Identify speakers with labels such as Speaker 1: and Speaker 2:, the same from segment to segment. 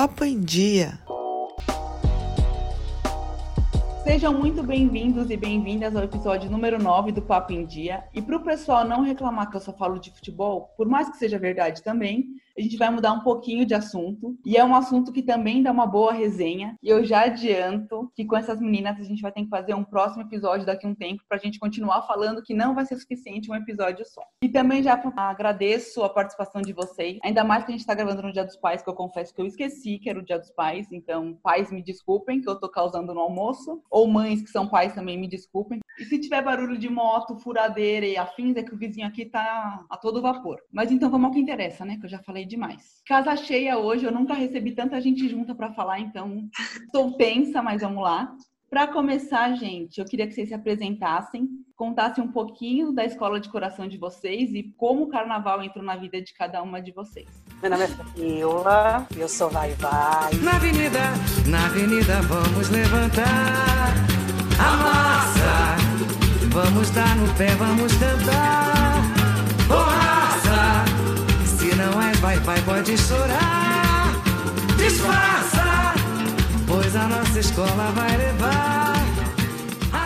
Speaker 1: Papo em Dia.
Speaker 2: Sejam muito bem-vindos e bem-vindas ao episódio número 9 do Papo em Dia. E para o pessoal não reclamar que eu só falo de futebol, por mais que seja verdade também, a gente vai mudar um pouquinho de assunto. E é um assunto que também dá uma boa resenha. E eu já adianto que com essas meninas a gente vai ter que fazer um próximo episódio daqui a um tempo para a gente continuar falando que não vai ser suficiente um episódio só. E também já agradeço a participação de vocês, ainda mais que a gente está gravando no Dia dos Pais, que eu confesso que eu esqueci que era o Dia dos Pais. Então, pais, me desculpem que eu tô causando no almoço. Ou mães que são pais também, me desculpem. E se tiver barulho de moto, furadeira e afins, é que o vizinho aqui tá a todo vapor. Mas então vamos ao que interessa, né? Que eu já falei demais. Casa cheia hoje, eu nunca recebi tanta gente junta para falar, então estou tensa, mas vamos lá. Para começar, gente, eu queria que vocês se apresentassem, contassem um pouquinho da escola de coração de vocês e como o carnaval entrou na vida de cada uma de vocês.
Speaker 3: Meu nome é Fabiola, eu sou Vai Vai.
Speaker 4: Na avenida, na avenida vamos levantar a massa. Vamos dar no pé, vamos cantar. Vai, pode chorar. Disfarça, pois a nossa escola vai levar.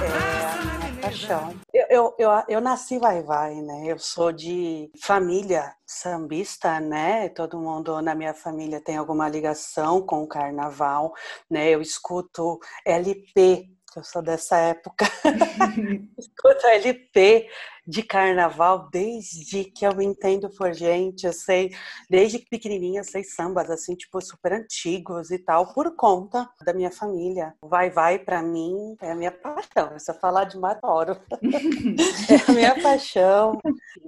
Speaker 3: É, paixão. Eu, eu, eu, eu nasci vai vai, né? Eu sou de família sambista, né? Todo mundo na minha família tem alguma ligação com o carnaval, né? Eu escuto LP eu sou dessa época. Escuto LP de carnaval desde que eu me entendo por gente, eu sei, desde pequenininha eu sei sambas assim, tipo super antigos e tal, por conta da minha família. Vai vai para mim é a minha paixão. Se eu falar de adoro. é a minha paixão.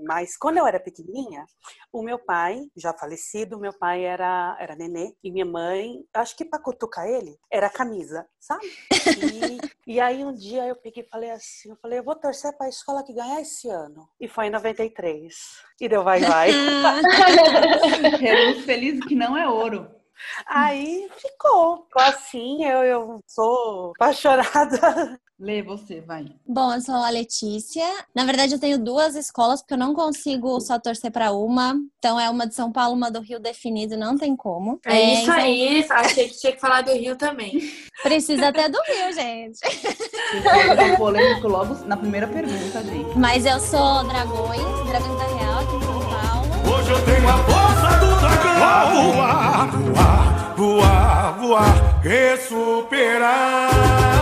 Speaker 3: Mas quando eu era pequenininha, o meu pai, já falecido, meu pai era era nenê e minha mãe, acho que para cutucar ele, era camisa, sabe? E, e aí um dia eu peguei e falei assim, eu falei, eu vou torcer para a escola que ganhar esse esse ano. E foi em 93. E deu vai, vai.
Speaker 2: Feliz que não é ouro.
Speaker 3: Aí ficou. Ficou assim, eu, eu sou apaixonada
Speaker 2: Lê você, vai.
Speaker 5: Bom, eu sou a Letícia. Na verdade, eu tenho duas escolas, porque eu não consigo só torcer para uma. Então, é uma de São Paulo, uma do Rio definido, não tem como.
Speaker 6: É, é isso então... aí, achei que tinha que falar do Rio também.
Speaker 5: Precisa até do Rio, gente.
Speaker 2: Um polêmico logo na primeira pergunta, gente.
Speaker 5: Mas eu sou Dragões, Dragões da Real, aqui em São Paulo.
Speaker 4: Hoje eu tenho a força do dragão. Voar, voar, voar, voar, superar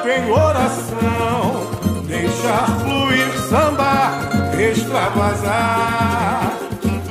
Speaker 4: canto em oração, deixar fluir samba, extravasar.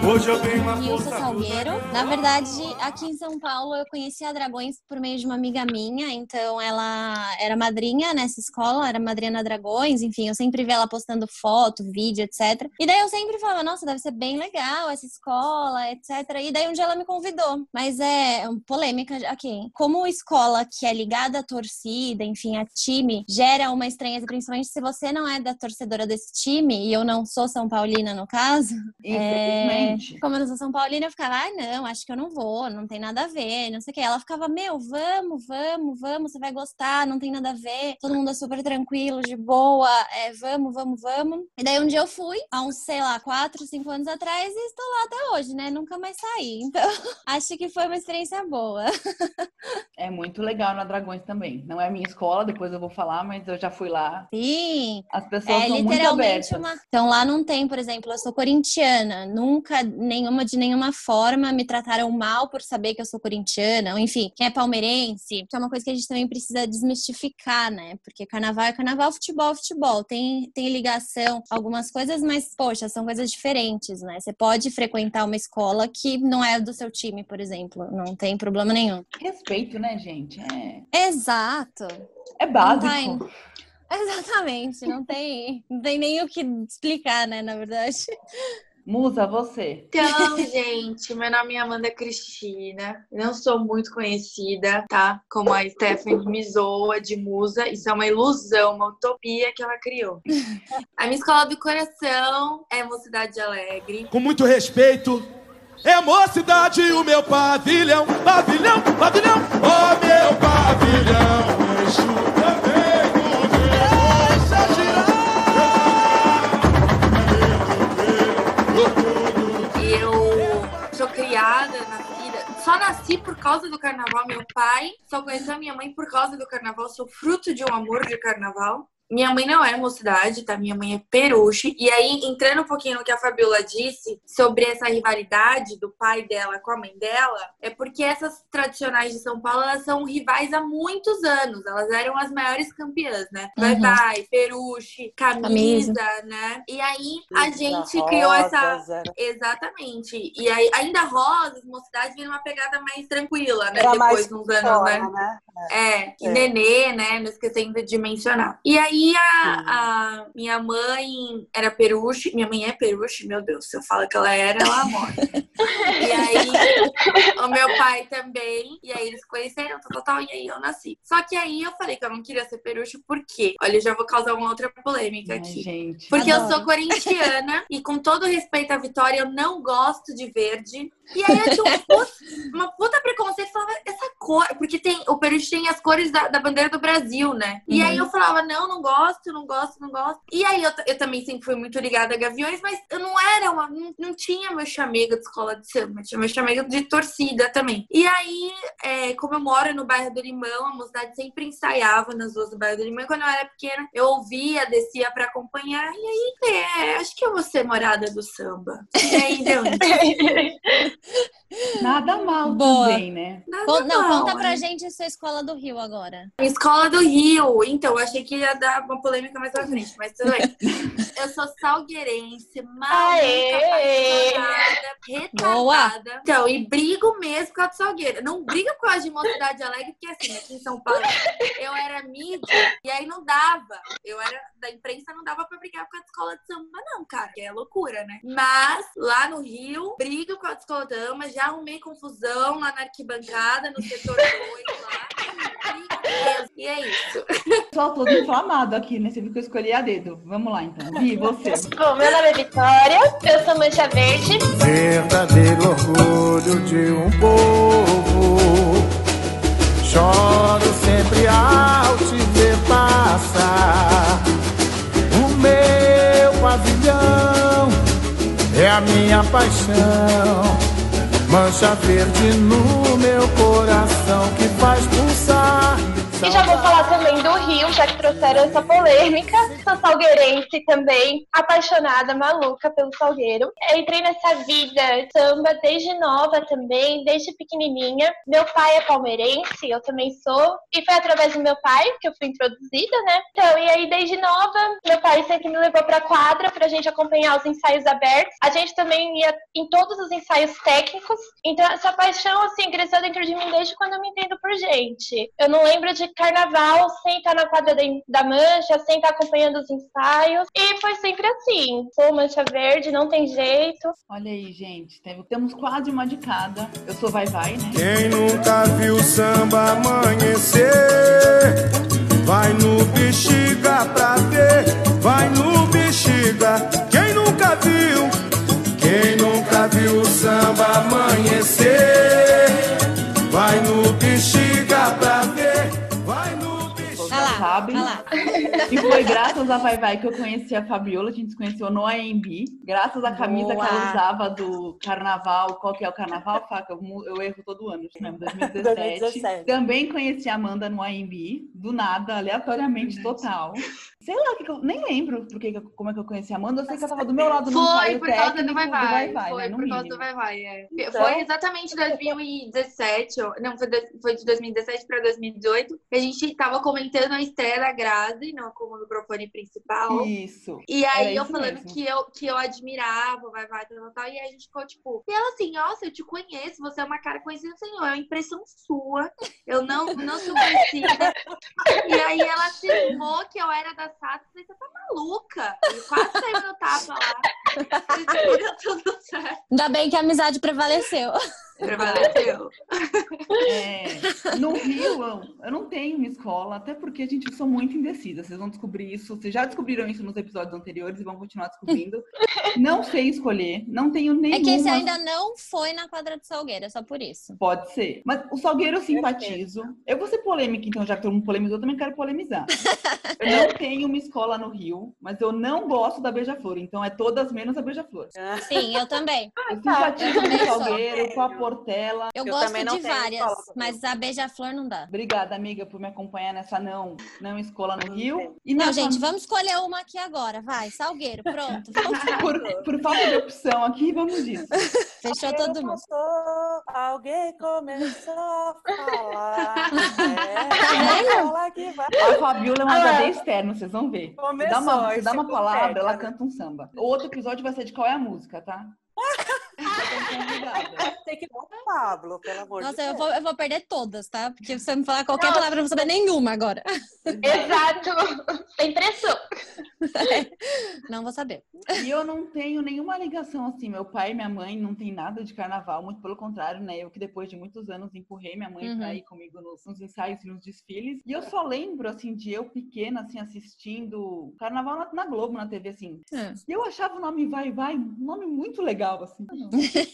Speaker 4: Hoje eu tenho uma
Speaker 5: Nilson Salgueiro. Na verdade, aqui em São Paulo eu conheci a Dragões por meio de uma amiga minha, então ela era madrinha nessa escola, era madrinha na Dragões, enfim, eu sempre vi ela postando foto, vídeo, etc. E daí eu sempre falava, nossa, deve ser bem legal essa escola, etc. E daí um dia ela me convidou, mas é polêmica aqui. Como escola que é ligada à torcida, enfim, a time, gera uma estranheza, principalmente se você não é da torcedora desse time, e eu não sou São Paulina no caso.
Speaker 2: É,
Speaker 5: como eu não sou São Paulina, eu ficava, ah, não, acho que eu não vou, não tem nada a ver, não sei o que. Ela ficava, meu, vamos, vamos, vamos, você vai gostar, não tem nada a ver, todo mundo é super tranquilo, de boa, é, vamos, vamos, vamos. E daí um dia eu fui, há uns, sei lá, quatro, cinco anos atrás, e estou lá até hoje, né? Nunca mais saí. Então, acho que foi uma experiência boa.
Speaker 2: é muito legal na Dragões também. Não é a minha escola, depois eu vou falar, mas eu já fui lá.
Speaker 5: Sim.
Speaker 2: As pessoas é, são muito abertas. Uma...
Speaker 5: Então lá não tem, por exemplo, eu sou corintiana, nunca nenhuma de nenhuma forma me trataram mal por saber que eu sou corintiana, ou enfim, quem é palmeirense, que é uma coisa que a gente também precisa desmistificar, né? Porque carnaval é carnaval, futebol é futebol. Tem, tem ligação, algumas coisas, mas, poxa, são coisas diferentes, né? Você pode frequentar uma escola que não é do seu time, por exemplo. Não tem problema nenhum.
Speaker 2: Respeito, né, gente?
Speaker 5: É... Exato.
Speaker 2: É básico.
Speaker 5: Exatamente, não tem, não tem nem o que explicar, né, na verdade.
Speaker 2: Musa, você.
Speaker 6: Então, gente, meu nome é Amanda Cristina. Não sou muito conhecida, tá? Como a Stephanie me zoa de musa. Isso é uma ilusão, uma utopia que ela criou. A minha escola do coração é Mocidade Alegre.
Speaker 4: Com muito respeito, é Mocidade o meu pavilhão. Pavilhão, pavilhão, oh meu pavilhão. só nasci por
Speaker 6: causa do carnaval. Meu pai só conheci a minha mãe por causa do carnaval. Sou fruto de um amor de carnaval. Minha mãe não é mocidade, tá? Minha mãe é peruche. E aí, entrando um pouquinho no que a Fabiola disse sobre essa rivalidade do pai dela com a mãe dela, é porque essas tradicionais de São Paulo, elas são rivais há muitos anos. Elas eram as maiores campeãs, né? Vai
Speaker 5: Uhum.
Speaker 6: Vai, peruche, camisa, né? E aí, a gente criou essa...
Speaker 3: Rosas,
Speaker 6: Exatamente. E aí, ainda Rosas, mocidade, vira uma pegada mais tranquila, né?
Speaker 3: Era
Speaker 6: Depois, uns anos, né?
Speaker 3: né?
Speaker 6: É, e
Speaker 3: É.
Speaker 6: Nenê, né? Não esquecendo de mencionar. E aí a, a minha mãe era peruche, minha mãe é peruche, meu Deus, se eu falo que ela era, ela morre. e aí o meu pai também, e aí eles conheceram, tal, tal, tal, e aí eu nasci. Só que aí eu falei que eu não queria ser peruche, por quê? Olha, eu já vou causar uma outra polêmica
Speaker 2: Ai,
Speaker 6: aqui.
Speaker 2: gente.
Speaker 6: Porque eu
Speaker 5: Adoro.
Speaker 6: sou corintiana e com todo respeito à Vitória, eu não gosto de verde. E aí eu tinha um puta, uma puta preconceito, falava, essa cor, porque tem, o Peruche tem as cores da, da bandeira do Brasil, né? E aí eu falava, não, não gosto, não gosto, não gosto. E aí eu, eu também sempre fui muito ligada a Gaviões, mas eu não era uma, não, não tinha meu chamego de escola de samba, tinha meu chamego de torcida também. E aí, é, como eu moro no bairro do Limão, a mocidade sempre ensaiava nas ruas do bairro do Limão. E quando eu era pequena, eu ouvia, descia pra acompanhar. E aí, é, acho que eu vou ser morada do samba. E aí deu.
Speaker 2: Nada mal
Speaker 5: Boa.
Speaker 2: também, né?
Speaker 6: Nada
Speaker 5: Con- Não,
Speaker 6: mal,
Speaker 5: conta pra
Speaker 6: né?
Speaker 5: gente a sua escola do Rio agora.
Speaker 6: Escola do Rio. Então, eu achei que ia dar uma polêmica mais pra frente, mas tudo bem. Eu sou salgueirense, maluca, retardada. Então, e brigo mesmo causa de Salgueira. Não briga por causa de Mocidade Alegre, porque assim, aqui em São Paulo, eu era mídia e aí não dava. Eu era da imprensa, não dava pra brigar causa de escola de samba, não, cara. Que é loucura, né? Mas, lá no Rio, brigo com a escola de samba, já arrumei confusão lá na arquibancada, no setor 2 lá. E é isso.
Speaker 2: Pessoal todo inflamado aqui, né? Você viu que eu escolhi a dedo. Vamos lá, então. Vi, você.
Speaker 1: Bom, meu nome é Vitória, eu sou mancha verde.
Speaker 7: verdadeiro orgulho de um povo. Choro sempre ao te ver passar. O meu pavilhão é a minha paixão. Mancha verde no meu coração que faz pulsar.
Speaker 1: E já vou falar também do Rio, já que trouxeram essa polêmica. Sou salgueirense também, apaixonada, maluca pelo salgueiro. Entrei nessa vida samba desde nova também, desde pequenininha. Meu pai é palmeirense, eu também sou. E foi através do meu pai que eu fui introduzida, né? Então, e aí desde nova, meu pai sempre me levou pra quadra pra gente acompanhar os ensaios abertos. A gente também ia em todos os ensaios técnicos. Então, essa paixão, assim, cresceu dentro de mim desde quando eu me entendo por gente. Eu não lembro de carnaval sem estar na quadra da- mancha, sem estar acompanhando os ensaios. E foi sempre assim. Sou mancha verde, não tem jeito.
Speaker 2: Olha aí, gente. Tem- Temos quase uma de cada. Eu sou Vai Vai, né?
Speaker 7: Quem nunca viu samba amanhecer, vai no bexiga pra ver, vai no bexiga. Quem nunca viu, quem nunca viu samba amanhecer, vai no bexiga pra ver,
Speaker 2: sabem.
Speaker 5: lá.
Speaker 2: E foi graças a Vai Vai que eu conheci a Fabiola. A gente se conheceu no AMB. Graças à camisa
Speaker 5: Boa.
Speaker 2: que ela usava do carnaval. Qual que é o carnaval, Faca? Eu, eu erro todo ano. Né? 2017.
Speaker 3: 2017.
Speaker 2: Também conheci a Amanda no AMB. Do nada, aleatoriamente, total. Sei lá, que eu, nem lembro porque, como é que eu conheci a Amanda. Eu sei que ela tava do meu lado no
Speaker 6: Foi por causa do Vai Vai. Foi
Speaker 2: né, no
Speaker 6: por causa do Vai Vai, é.
Speaker 3: Então-
Speaker 6: Foi exatamente 2017, ó. não, foi, foi de 2017 para 2018. que A gente tava comentando a da Grazi no, como microfone principal.
Speaker 2: Isso.
Speaker 6: E aí eu falando
Speaker 2: mesmo.
Speaker 6: que eu, que eu admirava, vai, vai, tal, tal, tal. E aí a gente ficou tipo. E ela assim, nossa, eu te conheço, você é uma cara conhecida, senhor. É uma impressão sua. Eu não, não sou conhecida. E aí ela cismou que eu era da SAT. Eu falei, você tá maluca? E quase saiu no tapa lá. E deu tudo certo.
Speaker 5: Ainda bem que a amizade prevaleceu.
Speaker 6: Prevaleceu.
Speaker 2: É, no Rio, eu, eu não tenho uma escola, até porque a gente eu sou muito indecisa. Vocês vão descobrir isso. Vocês já descobriram isso nos episódios anteriores e vão continuar descobrindo. Não sei escolher, não tenho nenhuma.
Speaker 5: É que esse ainda não foi na quadra do Salgueiro, é só por isso.
Speaker 2: Pode ser. Mas o Salgueiro eu simpatizo. Eu vou ser polêmica, então, já que todo mundo polemizou, eu também quero polemizar. Eu não tenho uma escola no Rio, mas eu não gosto da Beija-Flor. Então é todas menos a Beija-Flor.
Speaker 5: Sim, eu também.
Speaker 2: Eu simpatizo com o. Salgueiro, com a Portela.
Speaker 5: Eu,
Speaker 3: Eu
Speaker 5: gosto
Speaker 3: também não
Speaker 5: de
Speaker 3: tenho
Speaker 5: várias,
Speaker 3: escola
Speaker 5: mas a Beija-Flor não dá.
Speaker 2: Obrigada, amiga, por me acompanhar nessa não, não escola no Rio. E
Speaker 5: Não, gente,
Speaker 2: fam-
Speaker 5: vamos escolher uma aqui agora. Vai, Salgueiro, pronto.
Speaker 2: Por, por falta de opção aqui, vamos disso.
Speaker 5: Fechou todo mundo.
Speaker 3: Passou, alguém começou a falar. É, ela que vai.
Speaker 2: A Fabiola é um HD externo, vocês vão ver. Você dá
Speaker 3: Começou,
Speaker 2: uma, você dá uma palavra, ela
Speaker 3: né?
Speaker 2: canta um samba. O outro episódio vai ser de qual é a música, tá? Convidada.
Speaker 3: Tem que dar o Pablo, pelo amor
Speaker 5: Nossa,
Speaker 3: de
Speaker 5: eu
Speaker 3: Deus.
Speaker 5: vou, eu vou perder todas, tá? Porque se você me falar qualquer
Speaker 1: Não.
Speaker 5: palavra, eu não vou saber nenhuma agora.
Speaker 1: Exato. Sem pressão.
Speaker 5: Não vou saber.
Speaker 2: E eu não tenho nenhuma ligação assim. Meu pai e minha mãe não tem nada de carnaval, muito pelo contrário, né? Eu que depois de muitos anos empurrei minha mãe
Speaker 5: Uhum.
Speaker 2: pra ir comigo nos, nos ensaios e nos desfiles. E eu só lembro, assim, de eu pequena, assim, assistindo carnaval na, na Globo, na TV, assim.
Speaker 5: É.
Speaker 2: E eu achava o nome Vai Vai um nome muito legal, assim.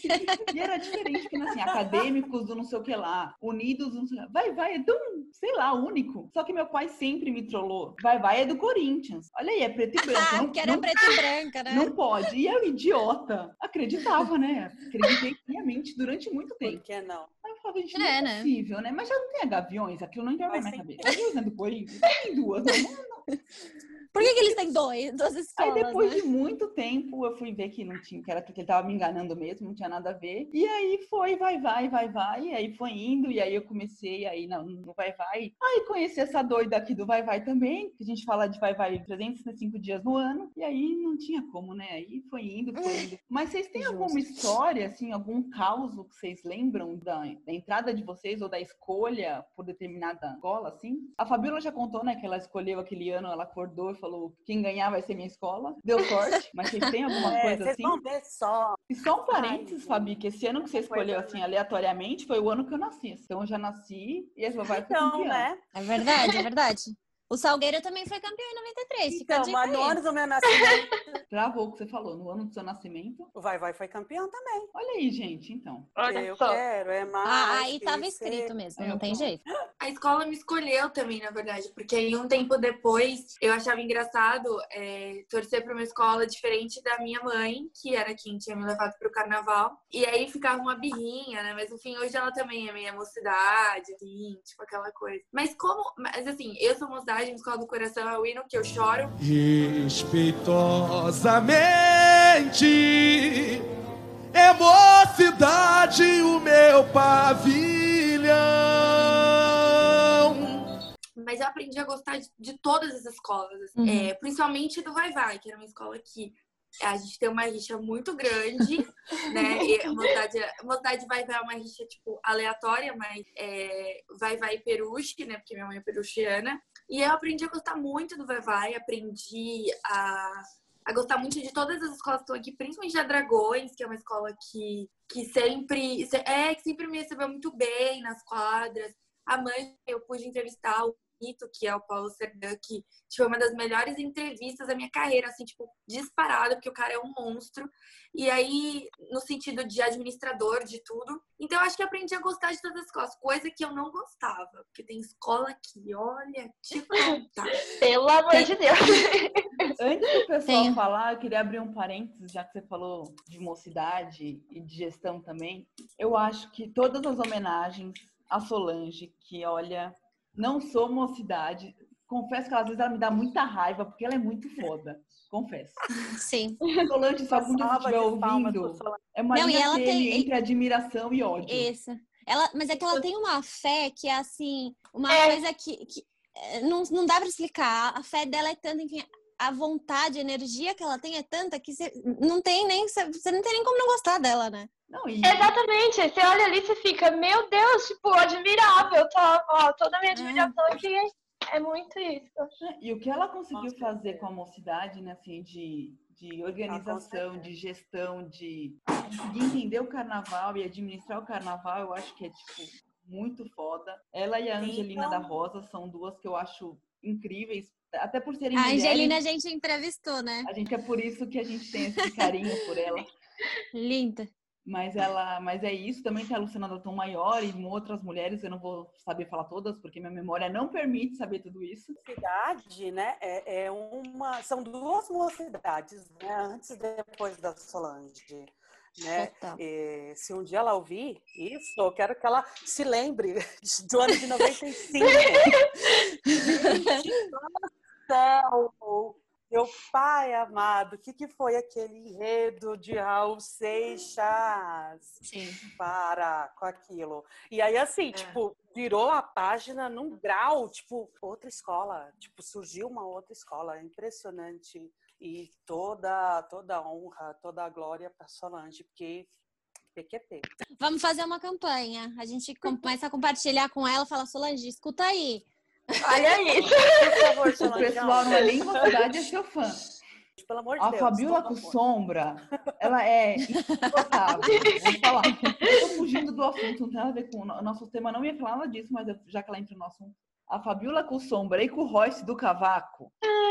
Speaker 2: e era diferente, porque, assim, acadêmicos do não sei o que lá, unidos, do não sei o que lá. Vai Vai é tão, sei lá, único. Só que meu pai sempre me trollou. Vai Vai é do Corinthians. Olha aí, é preto e branco.
Speaker 5: Ah,
Speaker 2: não,
Speaker 5: porque era
Speaker 2: não
Speaker 5: preto e branca, né?
Speaker 2: não pode. E eu, idiota, acreditava, né? Acreditei piamente durante muito
Speaker 3: Por
Speaker 2: tempo.
Speaker 3: que não?
Speaker 2: Aí eu falava, gente, não
Speaker 5: É,
Speaker 2: é,
Speaker 5: né?
Speaker 2: possível, né? Mas já não tem gaviões, aquilo não entrava na minha cabeça. Gaviões é do Corinthians? Tem duas, não, não,
Speaker 5: Por que, que eles têm dois? Duas
Speaker 2: Aí
Speaker 5: escolas,
Speaker 2: depois
Speaker 5: né?
Speaker 2: de muito tempo eu fui ver que não tinha, que era que ele tava me enganando mesmo, não tinha nada a ver. E aí foi, vai, vai, vai, vai. E aí foi indo, e aí eu comecei aí no, no vai, vai. Aí conheci essa doida aqui do vai, vai também, que a gente fala de vai, vai 365 dias no ano. E aí não tinha como, né? Aí foi indo, foi indo. Mas vocês têm alguma história, assim, algum caos que vocês lembram da, da entrada de vocês ou da escolha por determinada escola, assim? A Fabiola já contou, né, que ela escolheu aquele ano, ela acordou e falou: quem ganhar vai ser minha escola. Deu sorte, mas vocês têm alguma
Speaker 3: É,
Speaker 2: coisa
Speaker 3: vocês
Speaker 2: assim?
Speaker 3: vão ver só.
Speaker 2: E só um parênteses,
Speaker 3: Ai,
Speaker 2: Fabi, que esse ano que você escolheu assim aleatoriamente foi o ano que eu nasci. Então eu já nasci e a Eslováquia foi
Speaker 3: Então, né?
Speaker 5: É verdade, é verdade. O Salgueiro também foi campeão em 93. Fica a
Speaker 3: Então, mas no ano do meu nascimento,
Speaker 2: Travou o que você falou, no ano do seu nascimento.
Speaker 3: o Vai Vai foi campeão também.
Speaker 2: Olha aí, gente, então.
Speaker 1: Olha
Speaker 3: eu
Speaker 1: só.
Speaker 3: quero, é mais.
Speaker 5: Ah, aí
Speaker 3: que
Speaker 5: tava
Speaker 3: ser-
Speaker 5: escrito mesmo,
Speaker 2: É,
Speaker 5: não tem jeito.
Speaker 6: A escola me escolheu também, na verdade, porque aí um tempo depois eu achava engraçado é, torcer para uma escola diferente da minha mãe, que era quem tinha me levado para o carnaval. E aí ficava uma birrinha, né? Mas enfim, hoje ela também é minha mocidade, assim, tipo aquela coisa. Mas como. Mas assim, eu sou mocidade, minha escola do coração é o hino que eu choro.
Speaker 7: Respeitosamente, é mocidade o meu pavilhão.
Speaker 6: Mas eu aprendi a gostar de, de todas as escolas, assim.
Speaker 5: Uhum.
Speaker 6: É, principalmente do Vai Vai, que era uma escola que a gente tem uma rixa muito grande, né? E a a Mocidade Vai é uma rixa, tipo, aleatória, mas é, Vai Vai Peruche, né? Porque minha mãe é peruchiana. E eu aprendi a gostar muito do Vai Vai, aprendi a, a gostar muito de todas as escolas que estão aqui, principalmente da Dragões, que é uma escola que, que sempre é que sempre me recebeu muito bem nas quadras. A mãe, eu pude entrevistar o Mito, que é o Paulo Serdã, que tipo, foi uma das melhores entrevistas da minha carreira, assim, tipo, disparado, porque o cara é um monstro. E aí, no sentido de administrador de tudo. Então, eu acho que aprendi a gostar de todas as escolas, coisa que eu não gostava. Porque tem escola que, olha, tipo, tá.
Speaker 1: Pelo amor de Deus.
Speaker 2: Antes do pessoal falar, eu queria abrir um parênteses, já que você falou de mocidade e de gestão também. Eu acho que todas as homenagens a Solange, que olha, não sou mocidade, confesso que às vezes ela me dá muita raiva, porque ela é muito foda. Confesso.
Speaker 5: Sim.
Speaker 2: Solange, se algum dia estiver ouvindo, é uma
Speaker 5: Não,
Speaker 2: linha
Speaker 5: tem-
Speaker 2: entre admiração e ódio.
Speaker 5: Isso. Ela, mas é que ela tem uma fé que é assim, uma
Speaker 1: É.
Speaker 5: coisa que, que eh, não, não dá pra explicar. A fé dela é tanta, enfim, a vontade, a energia que ela tem é tanta que você não tem nem, você não tem nem como não gostar dela, né?
Speaker 2: Não, e,
Speaker 1: Exatamente. Você olha ali e você fica, meu Deus, tipo, admirável. Tá, ó, toda a minha admiração aqui é, é muito isso.
Speaker 2: e o que ela conseguiu
Speaker 3: Nossa,
Speaker 2: fazer
Speaker 3: é.
Speaker 2: com a mocidade, né, assim, de, de organização,
Speaker 3: certeza.
Speaker 2: de gestão, de conseguir entender o carnaval e administrar o carnaval, eu acho que é, tipo, muito foda. Ela e a Angelina
Speaker 3: então-
Speaker 2: da Rosa são duas que eu acho incríveis, até por serem
Speaker 5: A
Speaker 2: mulheres.
Speaker 5: Angelina a gente entrevistou, né?
Speaker 2: A gente é por isso que a gente tem esse carinho por ela.
Speaker 5: Linda.
Speaker 2: Mas ela, mas é isso, também tem a Luciana Dalton Maior e outras mulheres, eu não vou saber falar todas, porque minha memória não permite saber tudo isso.
Speaker 3: Cidade, né? É, é uma, são duas mocidades, né? Antes e depois da Solange. Né? E, se um dia ela ouvir isso, eu quero que ela se lembre do ano de 95. Gente do céu! Meu pai amado, o que, que foi aquele enredo de Raul Seixas?
Speaker 5: Sim.
Speaker 3: Para com aquilo. E aí, assim, tipo, virou a página num grau, tipo, outra escola. Tipo, surgiu uma outra escola. É impressionante. E toda, toda a honra, toda a glória para Solange, porque PQP.
Speaker 5: Vamos fazer uma campanha. A gente começa a compartilhar com ela, fala, Solange, escuta aí.
Speaker 1: Olha isso.
Speaker 3: Por favor,
Speaker 2: O
Speaker 3: Solange.
Speaker 2: pessoal não é nem uma cidade, é seu fã.
Speaker 3: Pelo amor de
Speaker 2: A
Speaker 3: Deus.
Speaker 2: Fabiola
Speaker 3: toma
Speaker 2: com sombra, ela é insuportável. Vou falar. Eu tô fugindo do assunto, não tem nada a ver com o nosso tema. Não ia falar nada disso, mas eu- já que ela entra no assunto. A Fabiola com sombra e com o Royce do Cavaco.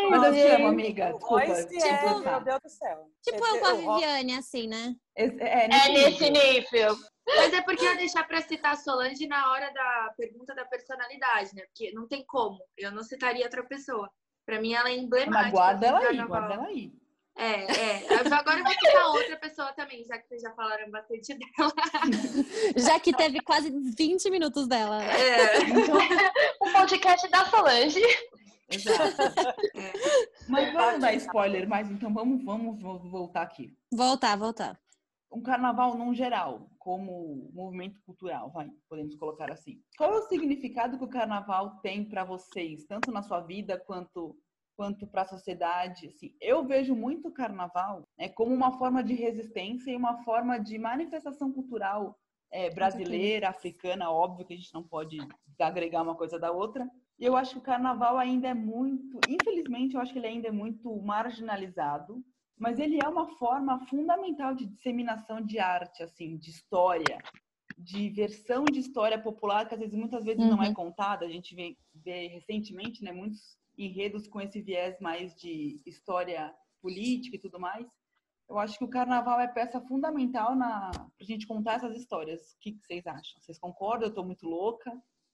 Speaker 2: mas eu te amo, amiga.
Speaker 3: O
Speaker 2: Desculpa.
Speaker 3: Royce
Speaker 2: te
Speaker 3: é, meu. Deus do céu.
Speaker 5: Tipo eu com a
Speaker 3: o Ro-
Speaker 5: Viviane, assim, né?
Speaker 2: É,
Speaker 1: É
Speaker 2: nesse
Speaker 1: nesse
Speaker 2: nível.
Speaker 1: nível.
Speaker 6: Mas é porque eu ia deixar pra citar a Solange na hora da pergunta da personalidade, né? Porque não tem como. Eu não citaria outra pessoa. Pra mim, ela é emblemática.
Speaker 2: Mas guarda ela aí, guarda ela aí.
Speaker 6: É, é. Agora eu vou citar outra pessoa também, já que vocês já falaram bastante dela.
Speaker 5: Já que teve quase 20 minutos dela.
Speaker 6: É.
Speaker 2: Então,
Speaker 1: O podcast da Solange.
Speaker 2: exato.
Speaker 6: É.
Speaker 2: Mas vamos dar spoiler, mas então vamos, vamos vo- voltar aqui.
Speaker 5: Voltar, voltar.
Speaker 2: Um carnaval num geral, como movimento cultural, vai, podemos colocar assim. Qual é o significado que o carnaval tem para vocês, tanto na sua vida quanto quanto para a sociedade? Assim, eu vejo muito o carnaval né, como uma forma de resistência e uma forma de manifestação cultural é, brasileira, africana, óbvio que a gente não pode agregar uma coisa da outra. E eu acho que o carnaval ainda é muito, infelizmente, eu acho que ele ainda é muito marginalizado mas ele é uma forma fundamental de disseminação de arte, assim, de história, de versão de história popular que às vezes muitas vezes não é
Speaker 5: Uhum.
Speaker 2: contada. A gente vê, vê recentemente, né, muitos enredos com esse viés mais de história política e tudo mais. Eu acho que o carnaval é peça fundamental na pra gente contar essas histórias. O que, que vocês acham? Vocês concordam? Eu tô muito louca.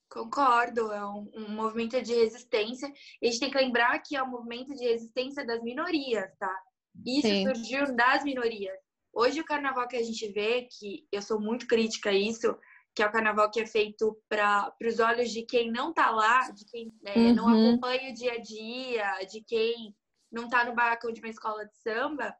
Speaker 6: Concordo, é um, um movimento de resistência. E a gente tem que lembrar que é um movimento de resistência das minorias, tá? Isso
Speaker 5: Sim.
Speaker 6: surgiu das minorias. Hoje o carnaval que a gente vê, que eu sou muito crítica a isso, que é o carnaval que é feito para os olhos de quem não tá lá, de quem né, não
Speaker 5: Uhum.
Speaker 6: acompanha o dia a dia, de quem não tá no barracão de uma escola de samba,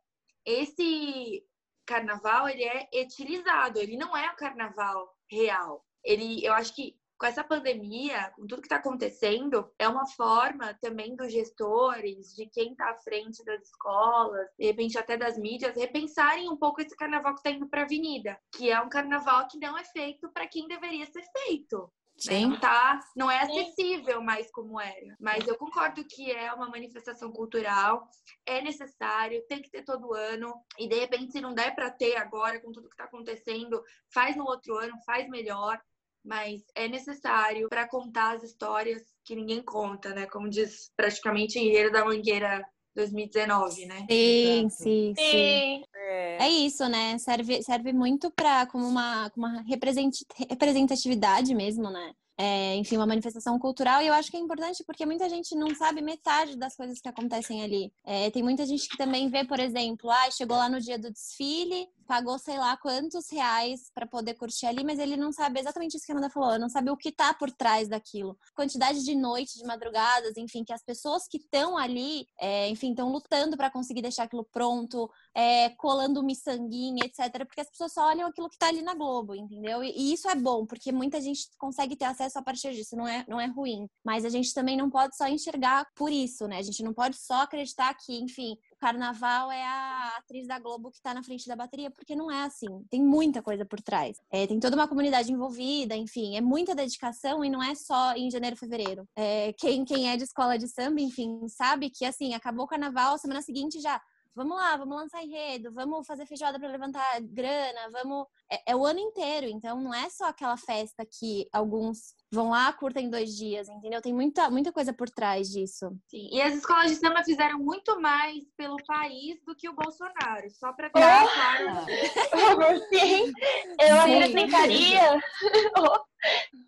Speaker 6: esse carnaval ele é etilizado, ele não é o carnaval real. Ele, eu acho que com essa pandemia, com tudo que está acontecendo, é uma forma também dos gestores, de quem está à frente das escolas, de repente até das mídias, repensarem um pouco esse carnaval que está indo para a avenida, que é um carnaval que não é feito para quem deveria ser feito. né?
Speaker 5: Sim.
Speaker 6: Não, tá, não é acessível mais como era. Mas eu concordo que é uma manifestação cultural, é necessário, tem que ter todo ano. E de repente, se não der para ter agora, com tudo que está acontecendo, faz no outro ano, faz melhor. Mas é necessário para contar as histórias que ninguém conta, né? Como diz praticamente Enredo da Mangueira 2019, né?
Speaker 5: Sim,
Speaker 2: Exato.
Speaker 5: sim, sim.
Speaker 1: Sim.
Speaker 3: É,
Speaker 5: É isso, né? Serve, serve muito para como uma, como uma representatividade mesmo, né? É, enfim, uma manifestação cultural, e eu acho que é importante porque muita gente não sabe metade das coisas que acontecem ali. É, tem muita gente que também vê, por exemplo, ah, chegou lá no dia do desfile, pagou sei lá quantos reais para poder curtir ali, mas ele não sabe exatamente isso que a Amanda falou, não sabe o que tá por trás daquilo. Quantidade de noites, de madrugadas, enfim, que as pessoas que estão ali, é, enfim, estão lutando para conseguir deixar aquilo pronto, é, colando miçanguinha, etc. Porque as pessoas só olham aquilo que tá ali na Globo, entendeu? E, e isso é bom, porque muita gente consegue ter acesso a partir disso, não é, não é ruim. Mas a gente também não pode só enxergar por isso, né? A gente não pode só acreditar que, enfim, carnaval é a atriz da Globo que tá na frente da bateria, porque não é assim. Tem muita coisa por trás. É, tem toda uma comunidade envolvida, enfim, é muita dedicação e não é só em janeiro, fevereiro. É, quem, quem é de escola de samba, enfim, sabe que assim, acabou o carnaval, semana seguinte já vamos lá, vamos lançar enredo, vamos fazer feijoada para levantar grana, vamos. É, é o ano inteiro, então não é só aquela festa que alguns vão lá, curtem dois dias, entendeu? Tem muita, muita coisa por trás disso.
Speaker 6: Sim. E as escolas de samba fizeram muito mais pelo país do que o Bolsonaro, só para
Speaker 1: Oh!
Speaker 6: ficar claro.
Speaker 1: Sim, eu acrescentaria.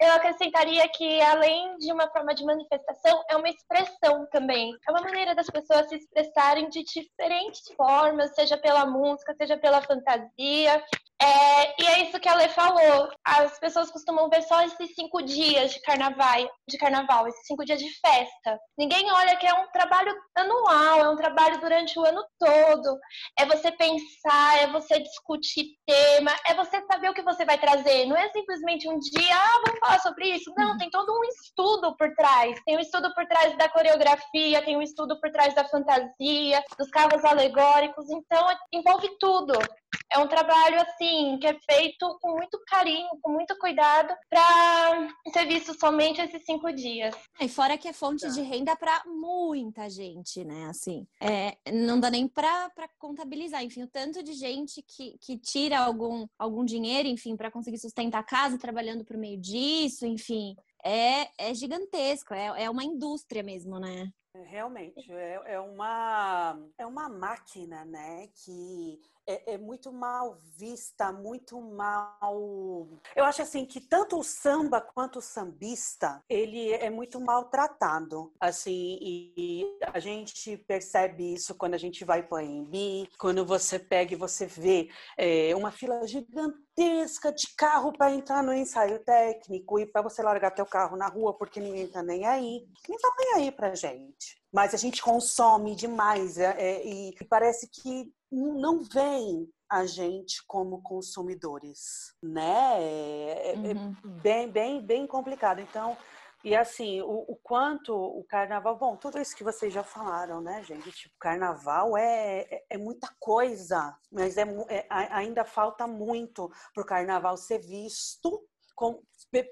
Speaker 1: Eu acrescentaria que, além de uma forma de manifestação, é uma expressão também. É uma maneira das pessoas se expressarem de diferentes formas, seja pela música, seja pela fantasia. É, e é isso que a Lê falou. As pessoas costumam ver só esses cinco dias de carnaval, de carnaval, esses cinco dias de festa. Ninguém olha que é um trabalho anual, é um trabalho durante o ano todo. É você pensar, é você discutir tema, é você saber o que você vai trazer. Não é simplesmente um dia, ah, vamos falar sobre isso. Não, tem todo um estudo por trás. Tem um estudo por trás da coreografia, tem um estudo por trás da fantasia, dos carros alegóricos. Então, envolve tudo. É um trabalho assim que é feito com muito carinho, com muito cuidado, para ser visto somente esses cinco dias.
Speaker 5: E fora que é fonte de renda para muita gente, né? Assim, é, não dá nem para contabilizar. Enfim, o tanto de gente que, que tira algum, algum dinheiro, enfim, para conseguir sustentar a casa trabalhando por meio disso, enfim. É, é gigantesco, é, é uma indústria mesmo, né?
Speaker 3: Realmente, é, é, uma, é uma máquina, né, que é, é, muito mal vista, muito mal... Eu acho, assim, que tanto o samba quanto o sambista, ele é muito maltratado, assim, e a gente percebe isso quando a gente vai para AMB, quando você pega e você vê é, uma fila gigantesca de carro para entrar no ensaio técnico e para você largar teu carro na rua porque ninguém tá nem aí. Ninguém tá nem aí pra gente. Mas a gente consome demais é, é, e parece que não vem a gente como consumidores, né? É,
Speaker 5: Uhum.
Speaker 3: é bem, bem, bem complicado. Então, e assim, o, o quanto o carnaval, bom, tudo isso que vocês já falaram, né, gente? Tipo, carnaval é, é, é muita coisa, mas é, é- ainda falta muito para o carnaval ser visto com,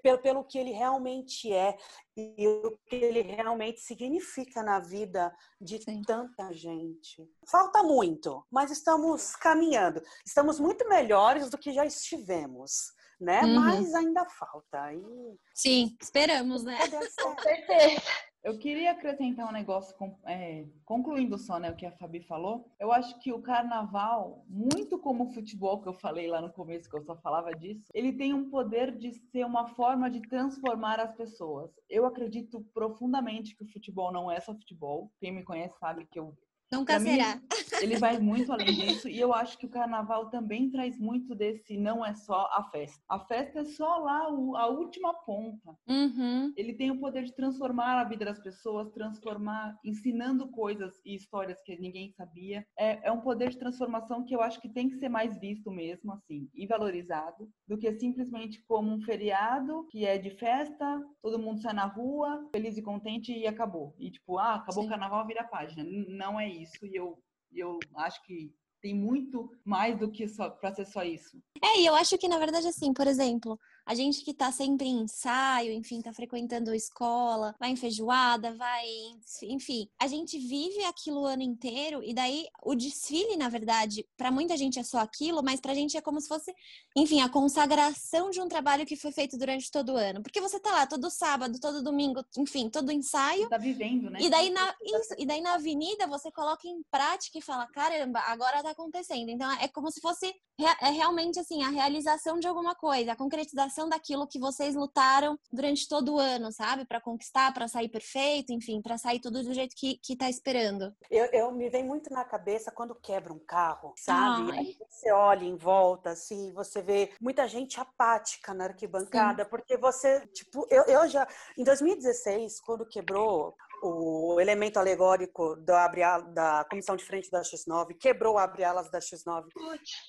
Speaker 3: pelo, pelo que ele realmente é e o que ele realmente significa na vida de
Speaker 5: Sim.
Speaker 3: tanta gente. Falta muito, mas estamos caminhando. Estamos muito melhores do que já estivemos, né?
Speaker 5: Uhum.
Speaker 3: Mas ainda falta. E
Speaker 5: Sim, esperamos, né?
Speaker 1: Com certeza.
Speaker 2: Eu queria acrescentar um negócio, é, concluindo só né, o que a Fabi falou. Eu acho que o carnaval, muito como o futebol que eu falei lá no começo, que eu só falava disso, ele tem um poder de ser uma forma de transformar as pessoas. Eu acredito profundamente que o futebol não é só futebol. Quem me conhece sabe que eu
Speaker 5: Nunca
Speaker 2: Pra mim,
Speaker 5: será.
Speaker 2: ele vai muito além disso e eu acho que o carnaval também traz muito desse não é só a festa. A festa é só lá a última ponta.
Speaker 5: Uhum.
Speaker 2: Ele tem o poder de transformar a vida das pessoas, transformar, ensinando coisas e histórias que ninguém sabia. É, é um poder de transformação que eu acho que tem que ser mais visto mesmo, assim, e valorizado, do que simplesmente como um feriado que é de festa, todo mundo sai na rua, feliz e contente e acabou. E tipo, ah, acabou
Speaker 5: Sim.
Speaker 2: o carnaval, vira a página. Não é isso e eu, eu acho que tem muito mais do que só para ser só isso.
Speaker 5: É, e eu acho que, na verdade, assim, por exemplo, a gente que tá sempre em ensaio, enfim, tá frequentando a escola, vai em feijoada, vai, em- enfim, a gente vive aquilo o ano inteiro e daí o desfile, na verdade, pra muita gente é só aquilo, mas pra gente é como se fosse, enfim, a consagração de um trabalho que foi feito durante todo o ano. Porque você tá lá todo sábado, todo domingo, enfim, todo ensaio,
Speaker 2: Você tá vivendo, né?
Speaker 5: e daí, na, isso, e daí na avenida você coloca em prática e fala, caramba, agora tá acontecendo. Então é como se fosse é realmente assim, a realização de alguma coisa, a concretização daquilo que vocês lutaram durante todo o ano, sabe? Pra conquistar, pra sair perfeito, enfim, pra sair tudo do jeito que, que tá esperando.
Speaker 3: Eu, eu me vem muito na cabeça quando quebra um carro, sabe?
Speaker 5: Ai.
Speaker 3: Você olha em volta, assim, você vê muita gente apática na arquibancada, porque você, tipo, eu, eu já, em 2016, quando quebrou o elemento alegórico do abre da comissão de frente da X9, quebrou o abre-alas da X9.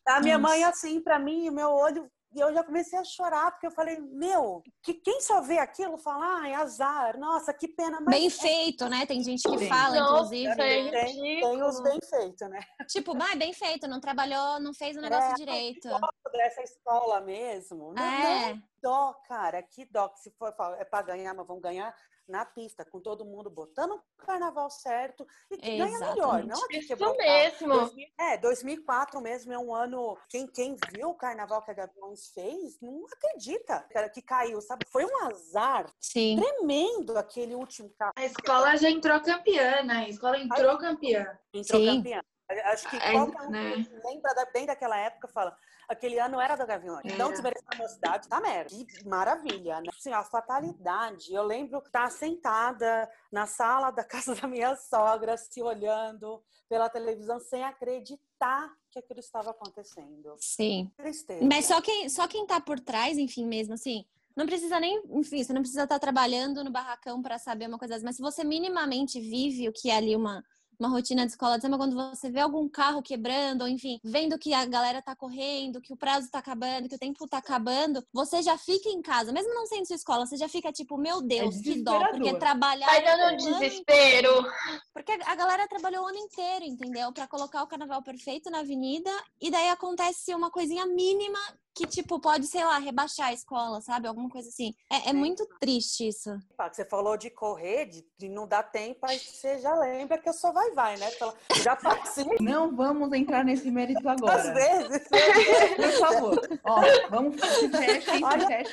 Speaker 3: A minha
Speaker 5: Nossa.
Speaker 3: mãe, assim, pra mim, o meu olho. E eu já comecei a chorar, porque eu falei, meu, que quem só vê aquilo fala, ai, azar, nossa, que pena. Mas
Speaker 5: Bem
Speaker 3: é-
Speaker 5: feito, né? Tem gente que
Speaker 2: Sim.
Speaker 5: fala,
Speaker 1: Nossa,
Speaker 5: inclusive.
Speaker 1: é
Speaker 3: tem,
Speaker 1: ridículo.
Speaker 3: tem os bem feitos, né?
Speaker 5: Tipo, vai, bem feito, não trabalhou, não fez o negócio
Speaker 3: É,
Speaker 5: direito.
Speaker 3: dessa escola mesmo. Não,
Speaker 5: É.
Speaker 3: não, dó, cara, que dó. Que se for falar, é para ganhar, mas vão ganhar. Na pista, com todo mundo botando o carnaval certo e que ganha melhor.
Speaker 5: Exatamente.
Speaker 3: Não a que
Speaker 1: Isso mesmo.
Speaker 3: 2000 É, 2004 mesmo é um ano. Quem, quem viu o carnaval que a Gaviões fez não acredita cara, que caiu, sabe? Foi um azar
Speaker 5: Sim.
Speaker 3: tremendo aquele último carro.
Speaker 6: A escola já entrou campeã, né? A escola entrou campeã.
Speaker 3: Entrou
Speaker 5: Sim.
Speaker 3: campeã. Acho que
Speaker 6: É,
Speaker 3: qualquer um
Speaker 6: né?
Speaker 3: que lembra da- bem daquela época fala. Aquele ano era da Gaviões. Não
Speaker 6: Era.
Speaker 3: desmerecer a mocidade, tá merda. Que maravilha, né? Assim, a fatalidade. Eu lembro estar sentada na sala da casa da minha sogra, se olhando pela televisão, sem acreditar que aquilo estava acontecendo.
Speaker 5: Sim.
Speaker 3: Tristeza.
Speaker 5: Mas só quem, só quem tá por trás, enfim, mesmo assim, não precisa nem, enfim, você não precisa estar trabalhando no barracão para saber uma coisa mas se você minimamente vive o que é ali uma uma rotina de escola de samba, quando você vê algum carro quebrando, ou enfim, vendo que a galera tá correndo, que o prazo tá acabando, que o tempo tá acabando, você já fica em casa, mesmo não sendo sua escola, você já fica tipo, meu Deus, que dó, porque trabalhar.
Speaker 1: Vai dando um desespero.
Speaker 5: porque a galera trabalhou o ano inteiro, entendeu? Pra colocar o carnaval perfeito na avenida. E daí acontece uma coisinha mínima que, tipo, pode, sei lá, rebaixar a escola, sabe? Alguma coisa assim. É, é muito triste isso.
Speaker 3: Você falou de correr, de, de não dar tempo, aí você já lembra que eu sou vai vai, né? Fala, Já passei
Speaker 2: Não vamos entrar nesse mérito
Speaker 3: às
Speaker 2: agora.
Speaker 3: vezes.
Speaker 2: Por favor. Ó, vamos se se
Speaker 3: Olha-
Speaker 2: fechem.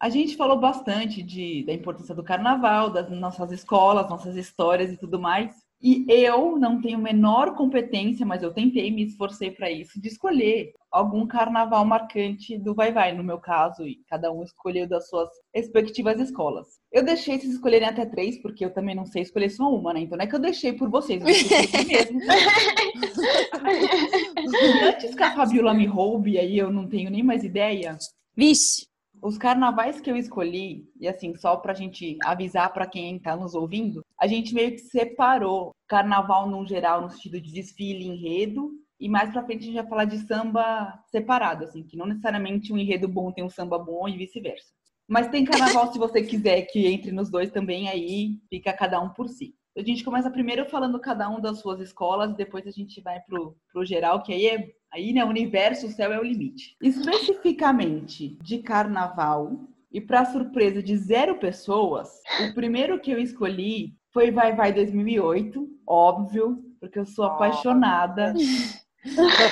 Speaker 2: A gente falou bastante de, da importância do carnaval, das nossas escolas, nossas histórias e tudo mais. E eu não tenho menor competência, mas eu tentei, me esforcei para isso, de escolher algum carnaval marcante do Vai Vai, no meu caso, e cada um escolheu das suas respectivas escolas. Eu deixei vocês escolherem até três, porque eu também não sei escolher só uma, né? Então não é que eu deixei por vocês, eu deixei por mesmo. Antes que a Fabiola me roube, aí eu não tenho nem mais ideia.
Speaker 5: Vixe!
Speaker 2: Os carnavais que eu escolhi, e assim, só pra gente avisar pra quem tá nos ouvindo, a gente meio que separou carnaval no geral, no sentido de desfile, enredo, e mais pra frente a gente vai falar de samba separado, assim, que não necessariamente um enredo bom tem um samba bom e vice-versa. Mas tem carnaval, se você quiser que entre nos dois também, aí fica cada um por si. A gente começa primeiro falando cada um das suas escolas, depois a gente vai pro, pro geral, que aí é aí, né, o universo, o céu é o limite. Especificamente de carnaval, e para surpresa de zero pessoas, o primeiro que eu escolhi foi Vai Vai 2008, óbvio, porque eu sou apaixonada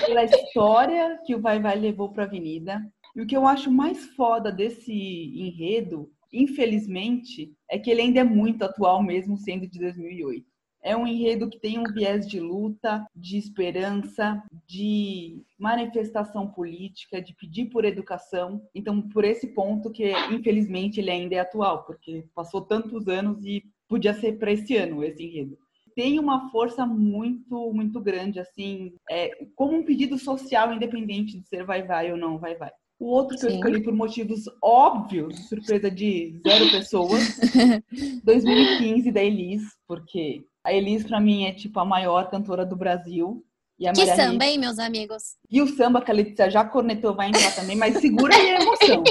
Speaker 2: pela história que o Vai Vai levou para a Avenida. E o que eu acho mais foda desse enredo, infelizmente, é que ele ainda é muito atual, mesmo sendo de 2008. É um enredo que tem um viés de luta, de esperança, de manifestação política, de pedir por educação. Então, por esse ponto que, infelizmente, ele ainda é atual, porque passou tantos anos e podia ser para esse ano esse enredo. Tem uma força muito, muito grande, assim, é, como um pedido social, independente de ser vai-vai ou não vai-vai. O outro que eu
Speaker 5: Sim.
Speaker 2: escolhi por motivos óbvios, surpresa de zero pessoas, 2015 da Elis, porque a Elis pra mim é tipo a maior cantora do Brasil. E a
Speaker 5: Que
Speaker 2: Maria
Speaker 5: samba,
Speaker 2: Rita-
Speaker 5: hein, meus amigos?
Speaker 2: E o samba que a Letícia já cornetou vai entrar também, mas segura aí a emoção.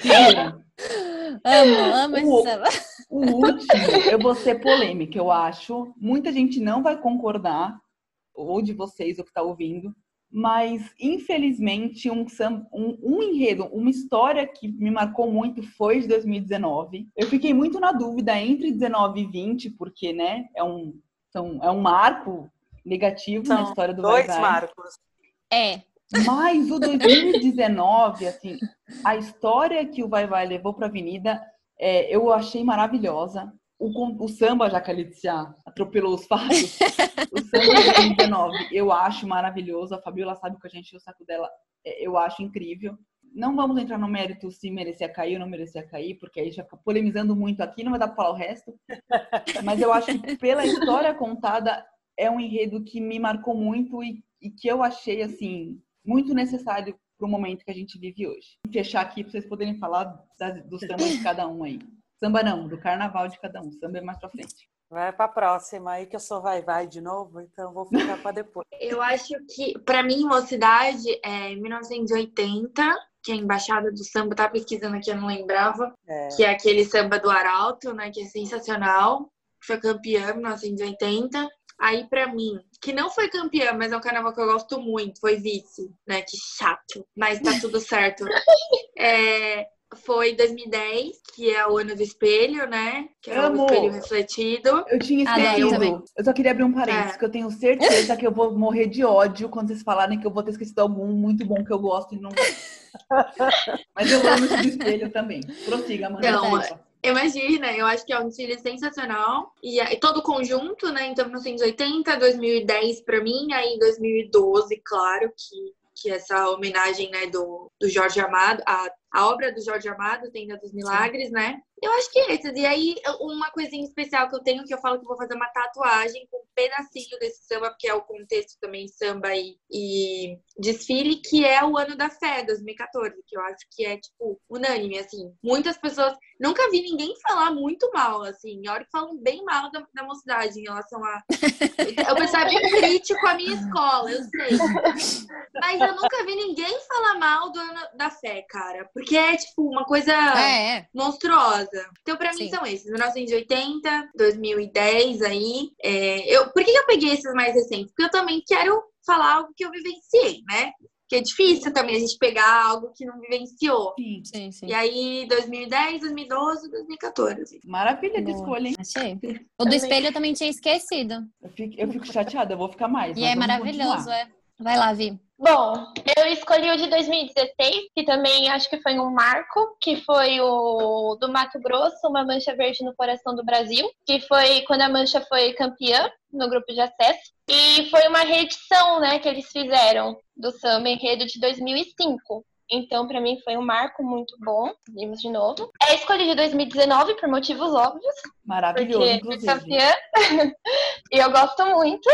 Speaker 2: Segura.
Speaker 5: Amo, amo esse
Speaker 2: O-
Speaker 5: samba.
Speaker 2: O último, eu vou ser polêmica, eu acho. Muita gente não vai concordar, ou de vocês, ou que tá ouvindo, mas infelizmente um, um, um enredo, uma história que me marcou muito foi de 2019. Eu fiquei muito na dúvida entre 19 e 20, porque, né, é um, são, é um marco negativo na
Speaker 3: São
Speaker 2: história do
Speaker 3: Dois
Speaker 2: Vai Vai.
Speaker 3: marcos.
Speaker 5: É,
Speaker 2: Mas o 2019, assim, a história que o Vai Vai levou para a Avenida, é, eu achei maravilhosa. O, o samba, Letícia atropelou os fatos, o samba de 2019 eu acho maravilhoso. A Fabiola sabe que a gente o saco dela, é, eu acho incrível. Não vamos entrar no mérito se merecia cair ou não merecia cair, porque aí já fica polemizando muito aqui, não vai dar para falar o resto. Mas eu acho que pela história contada, é um enredo que me marcou muito e, e que eu achei, assim, muito necessário para o momento que a gente vive hoje. Vou fechar aqui para vocês poderem falar das, do samba de cada um aí. Samba não, do carnaval de cada um. Samba é mais pra frente.
Speaker 3: Vai pra próxima aí que eu sou vai vai de novo, então vou ficar pra depois.
Speaker 6: Eu acho que, pra mim, Mocidade é 1980, que a Embaixada do Samba, tá pesquisando aqui, eu não lembrava,
Speaker 3: É.
Speaker 6: que é aquele samba do Arauto, né, que é sensacional, foi campeã em 1980. Aí, pra mim, que não foi campeã, mas é um carnaval que eu gosto muito, foi vice, né, que chato, mas tá tudo certo. É, foi 2010, que é o ano do espelho, né? Que é
Speaker 2: Amo!
Speaker 6: o espelho refletido.
Speaker 2: Eu tinha
Speaker 5: Adoro
Speaker 2: esquecido.
Speaker 5: também.
Speaker 2: eu só queria abrir um parênteses,
Speaker 6: É.
Speaker 2: que eu tenho certeza que eu vou morrer de ódio quando vocês falarem que eu vou ter esquecido algum muito bom que eu gosto e não. Mas eu amo esse do espelho também. Prossiga, Amanda.
Speaker 6: Não,
Speaker 2: desculpa.
Speaker 6: Imagina, eu acho que é um desfile sensacional. E é- todo o conjunto, né? Então, 1980, 2010 pra mim, aí 2012, claro, que, que essa homenagem, né, do, do Jorge Amado, a, a obra do Jorge Amado, Tenda dos Milagres, né? Eu acho que é esses. E aí, uma coisinha especial que eu tenho, que eu falo que vou fazer uma tatuagem com um pedacinho desse samba, porque é o contexto também samba e, e desfile, que é o ano da fé, 2014, que eu acho que é, tipo, unânime, assim. Muitas pessoas. Nunca vi ninguém falar muito mal, assim. A hora que falam bem mal da, da mocidade em relação a. Eu percebo crítico à minha escola, eu sei. Mas eu nunca vi ninguém falar mal do ano da fé, cara. Porque é, tipo, uma coisa
Speaker 5: É, é.
Speaker 6: monstruosa. Então, pra mim,
Speaker 5: Sim.
Speaker 6: são esses. 1980, 2010, aí. É, eu, por que eu peguei esses mais recentes? Porque eu também quero falar algo que eu vivenciei, né? Que é difícil também a gente pegar algo que não vivenciou.
Speaker 2: Sim.
Speaker 5: Sim, sim.
Speaker 6: E aí, 2010, 2012, 2014.
Speaker 2: Maravilha de escolha, hein?
Speaker 5: Achei. O do
Speaker 1: Também.
Speaker 5: espelho eu também tinha esquecido.
Speaker 2: Eu fico, eu fico chateada, eu vou ficar mais.
Speaker 5: E é maravilhoso,
Speaker 2: continuar.
Speaker 5: é. Vai lá, Vi.
Speaker 1: Bom, eu escolhi o de 2016, que também acho que foi um marco, que foi o do Mato Grosso, Uma Mancha Verde no Coração do Brasil, que foi quando a Mancha foi campeã no grupo de acesso. E foi uma reedição, né, que eles fizeram do samba enredo de 2005. Então, pra mim, foi um marco muito bom. Vimos de novo. É escolhi de 2019 por motivos óbvios,
Speaker 2: Maravilhoso,
Speaker 1: porque
Speaker 2: inclusive.
Speaker 1: campeã e eu gosto muito.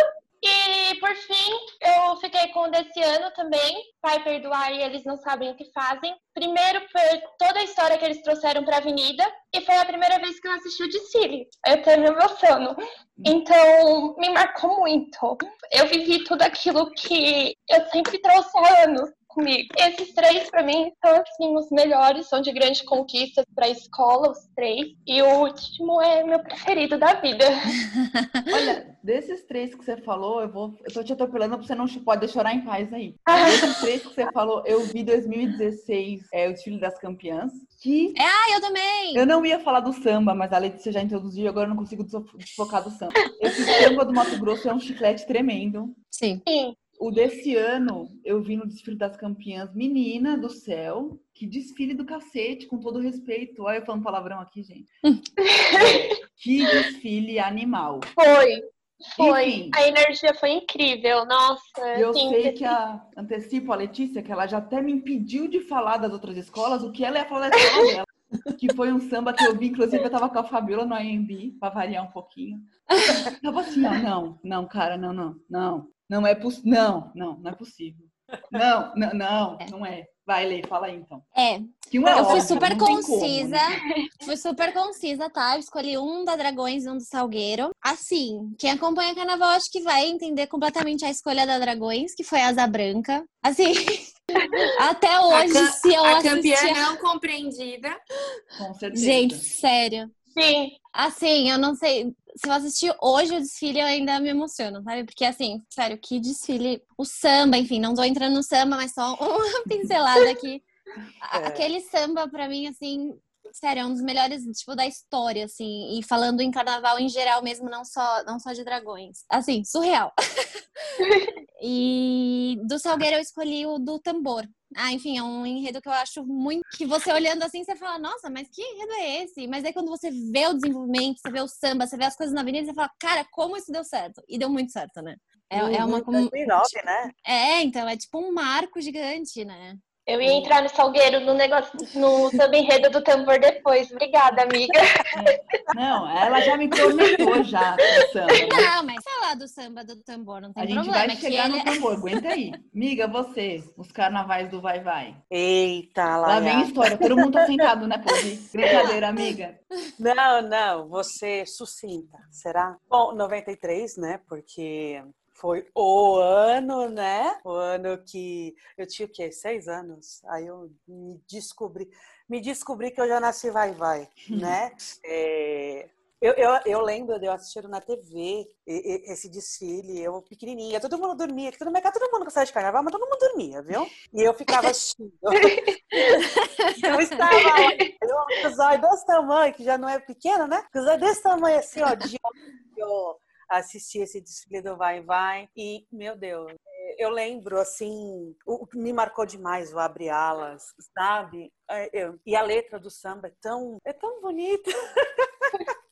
Speaker 1: E por fim, eu fiquei com o desse ano também, Pai Perdoar e Eles Não Sabem o que Fazem. Primeiro por toda a história que eles trouxeram para Avenida, e foi a primeira vez que eu assisti o desfile. Eu até me emociono. Então, me marcou muito. Eu vivi tudo aquilo que eu sempre trouxe há anos comigo. Esses três, para mim, são assim, os melhores, são de grande conquista para a escola, os três. E o último é meu preferido da vida.
Speaker 2: Olha, desses três que você falou, eu vou. Eu tô te atropelando pra você não poder chorar em paz aí.
Speaker 1: Ah.
Speaker 2: Desses três que você falou, eu vi 2016, é o desfile das campeãs. Que
Speaker 5: Ah, eu também!
Speaker 2: eu não ia falar do samba, mas a Letícia já introduziu, agora eu não consigo desfo- desfocar do samba. Esse samba do Mato Grosso é um chiclete tremendo.
Speaker 5: Sim.
Speaker 1: Sim.
Speaker 2: O desse ano, eu vi no desfile das campeãs, menina do céu, que desfile do cacete, com todo respeito. Olha eu falando palavrão aqui, gente. Que desfile animal.
Speaker 1: Foi. Foi.
Speaker 2: Enfim.
Speaker 1: A energia foi incrível. Nossa.
Speaker 2: Eu
Speaker 1: assim,
Speaker 2: sei que a antecipo a Letícia, que ela já até me impediu de falar das outras escolas, o que ela ia falar da escola dela. Que foi um samba que eu vi, inclusive eu tava com a Fabiola no AMB, pra variar um pouquinho. Tava assim, ó, não, não, cara, não, não, não. Não é possível. Não, não, não é possível. Não, não, não, não é. Vai, Lei, fala aí então.
Speaker 5: É,
Speaker 2: Que um é
Speaker 5: eu fui
Speaker 2: óbvio,
Speaker 5: super
Speaker 2: tem como,
Speaker 5: concisa.
Speaker 2: né?
Speaker 5: Fui super concisa, tá? Eu escolhi um da Dragões e um do Salgueiro. Assim, quem acompanha Carnaval acho que vai entender completamente a escolha da Dragões, que foi a Asa Branca. Assim, até hoje,
Speaker 6: cam-
Speaker 5: se eu
Speaker 6: a campeã não compreendida.
Speaker 2: Com certeza.
Speaker 5: Gente, sério.
Speaker 1: Sim.
Speaker 5: Assim, eu não sei. Se eu assistir hoje o desfile, eu ainda me emociono, sabe? Porque, assim, sério, que desfile. O samba, enfim, não tô entrando no samba, mas só uma pincelada aqui.
Speaker 3: É.
Speaker 5: Aquele samba, pra mim, assim, sério, é um dos melhores, tipo, da história, assim. E falando em carnaval em geral mesmo, não só, não só de dragões. Assim, surreal. e do Salgueiro eu escolhi o do tambor. Ah, enfim, é um enredo que eu acho muito. Que você olhando assim, você fala, nossa, mas que enredo é esse? Mas aí quando você vê o desenvolvimento, você vê o samba, você vê as coisas na avenida, você fala, cara, como isso deu certo? E deu muito certo, né? É, é uma.
Speaker 3: Uhum, 2009, né?
Speaker 5: É, então, é tipo um marco gigante, né?
Speaker 1: Eu ia entrar no Salgueiro no negócio, no samba enredo do tambor depois. Obrigada, amiga.
Speaker 2: Não, ela já me prometeu já o samba. né?
Speaker 5: Não, mas falar do samba do tambor não tem
Speaker 2: A gente
Speaker 5: problema.
Speaker 2: vai
Speaker 5: é
Speaker 2: chegar
Speaker 5: ele-
Speaker 2: no tambor, aguenta aí. Miga, você, os carnavais do Vai Vai.
Speaker 3: Eita, lá,
Speaker 2: Lá vem história, todo mundo tá sentado, né, Poli? Brincadeira, amiga.
Speaker 3: Não, não, você sucinta, será? Bom, 93, né? Porque foi o ano, né? O ano que eu tinha o quê? Seis anos. Aí eu me descobri, me descobri que eu já nasci vai vai, né? É, Eu, eu, eu lembro de eu assistindo na TV esse desfile, eu pequenininha, todo mundo dormia, todo mundo, todo mundo gostava de carnaval, mas todo mundo dormia, viu? E eu ficava assistindo. eu estava lá, eu com os olhos desse tamanho, que já não é pequeno, né? Com os olhos desse tamanho assim, ó, de eu assisti esse desfile do Vai Vai e, meu Deus, eu lembro, assim, o me marcou demais o Abre Alas, sabe? É, eu- E a letra do samba é tão, é tão bonita.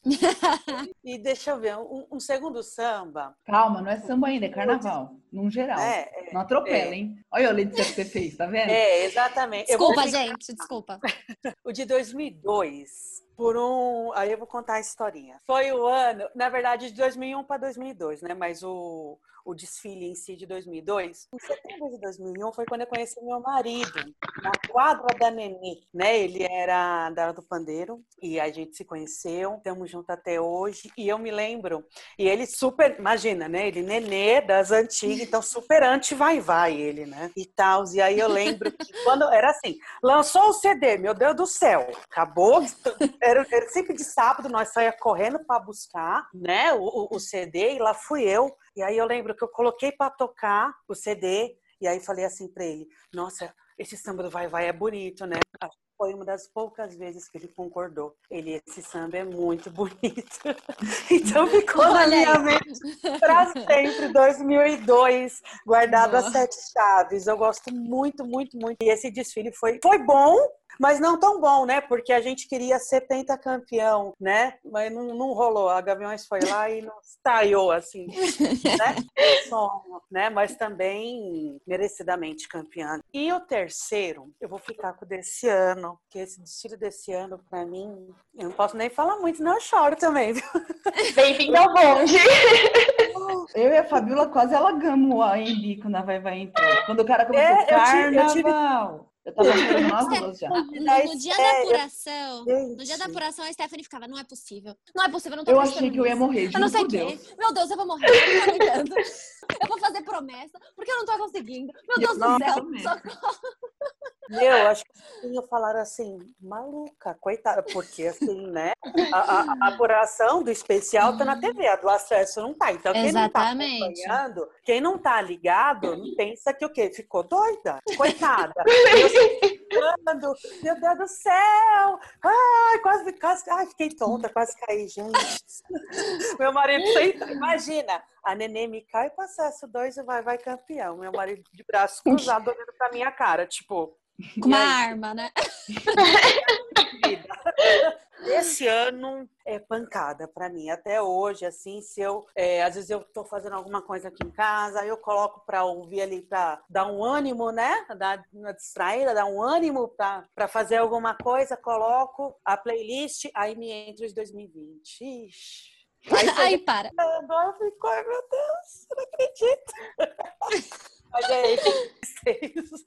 Speaker 3: E deixa eu ver, um, um segundo samba.
Speaker 2: Calma, não é samba ainda, é carnaval. Num geral.
Speaker 3: É, é,
Speaker 2: Não atropela,
Speaker 3: é.
Speaker 2: hein? Olha a Letícia que você fez, tá vendo?
Speaker 3: é, exatamente. Eu vou
Speaker 5: Desculpa,
Speaker 3: ficar-
Speaker 5: gente, desculpa.
Speaker 3: O de 2002, por um. Aí eu vou contar a historinha. Foi o ano, na verdade, de 2001 para 2002, né? Mas o, o desfile em si de 2002. Em setembro de 2001 foi quando eu conheci meu marido, na quadra da Nenê, né? Ele era da do Pandeiro e a gente se conheceu, estamos juntos até hoje. E eu me lembro, e ele super, imagina, né? Ele Nenê das antigas, então super anti-vai-vai ele, né? E tal. E aí eu lembro que quando era assim, lançou o CD, meu Deus do céu, acabou. Era, era sempre de sábado, nós saía correndo para buscar, né, o, o- CD, e lá fui eu. E aí eu lembro que eu coloquei para tocar o CD, e aí falei assim para ele: Nossa, esse samba do Vai Vai é bonito, né? Foi uma das poucas vezes que ele concordou. Ele, esse samba é muito bonito. então ficou na minha mente para sempre, 2002, guardado as sete chaves. Eu gosto muito, muito, muito. E esse desfile foi, foi bom, mas não tão bom, né? Porque a gente queria ser pentacampeão, né? Mas não, não rolou. A Gaviões foi lá e não estaiou, assim, né? Sonho, né? Mas também merecidamente campeã. E o terceiro, eu vou ficar com o desse ano, que esse desfile desse ano, pra mim, eu não posso nem falar muito, senão eu choro também, viu?
Speaker 1: Bem-vindo ao bonde.
Speaker 2: Eu e a Fabiola quase alagamos a Embi quando a Vai Vai entrou. Quando o cara começou
Speaker 3: É, eu tive- eu tive-
Speaker 2: carnaval. Eu tava nas duas já.
Speaker 5: No, no dia da
Speaker 3: É, eu-
Speaker 5: apuração, no dia da
Speaker 3: Gente.
Speaker 5: apuração, a Stephanie ficava, não é possível, não é possível, eu não tô
Speaker 2: Eu achei que eu ia morrer,
Speaker 5: Eu não sei o quê.
Speaker 2: Deus.
Speaker 5: Meu Deus, eu vou morrer. Eu não tô aguentando. Eu vou fazer promessa, porque eu não tô conseguindo. Meu Deus do céu. socorro.
Speaker 3: Meu, acho que iam falar assim, maluca, coitada, porque assim, né? A, a- a apuração do especial tá na TV, a do acesso não tá. Então, quem não tá
Speaker 5: Exatamente.
Speaker 3: acompanhando, quem não tá ligado, pensa que o quê? Ficou doida? Coitada. Eu ficando, meu Deus do céu! Ai, quase, quase, ai, fiquei tonta, quase caí, gente. Meu marido senta, imagina, a neném me cai pro acesso 2 e vai, vai campeão. Meu marido de braço cruzado olhando pra minha cara, tipo.
Speaker 5: Com uma arma, né?
Speaker 3: vida. Esse ano é pancada pra mim. Até hoje, assim, se eu. é, às vezes eu tô fazendo alguma coisa aqui em casa, aí eu coloco pra ouvir ali, pra dar um ânimo, né? Dar uma distraída, dar um ânimo pra, pra fazer alguma coisa, coloco a playlist, aí me entra os 2020. Ixi. Aí
Speaker 5: Aí para.
Speaker 3: Agora eu fico, ai meu Deus, eu não acredito. Mas é isso.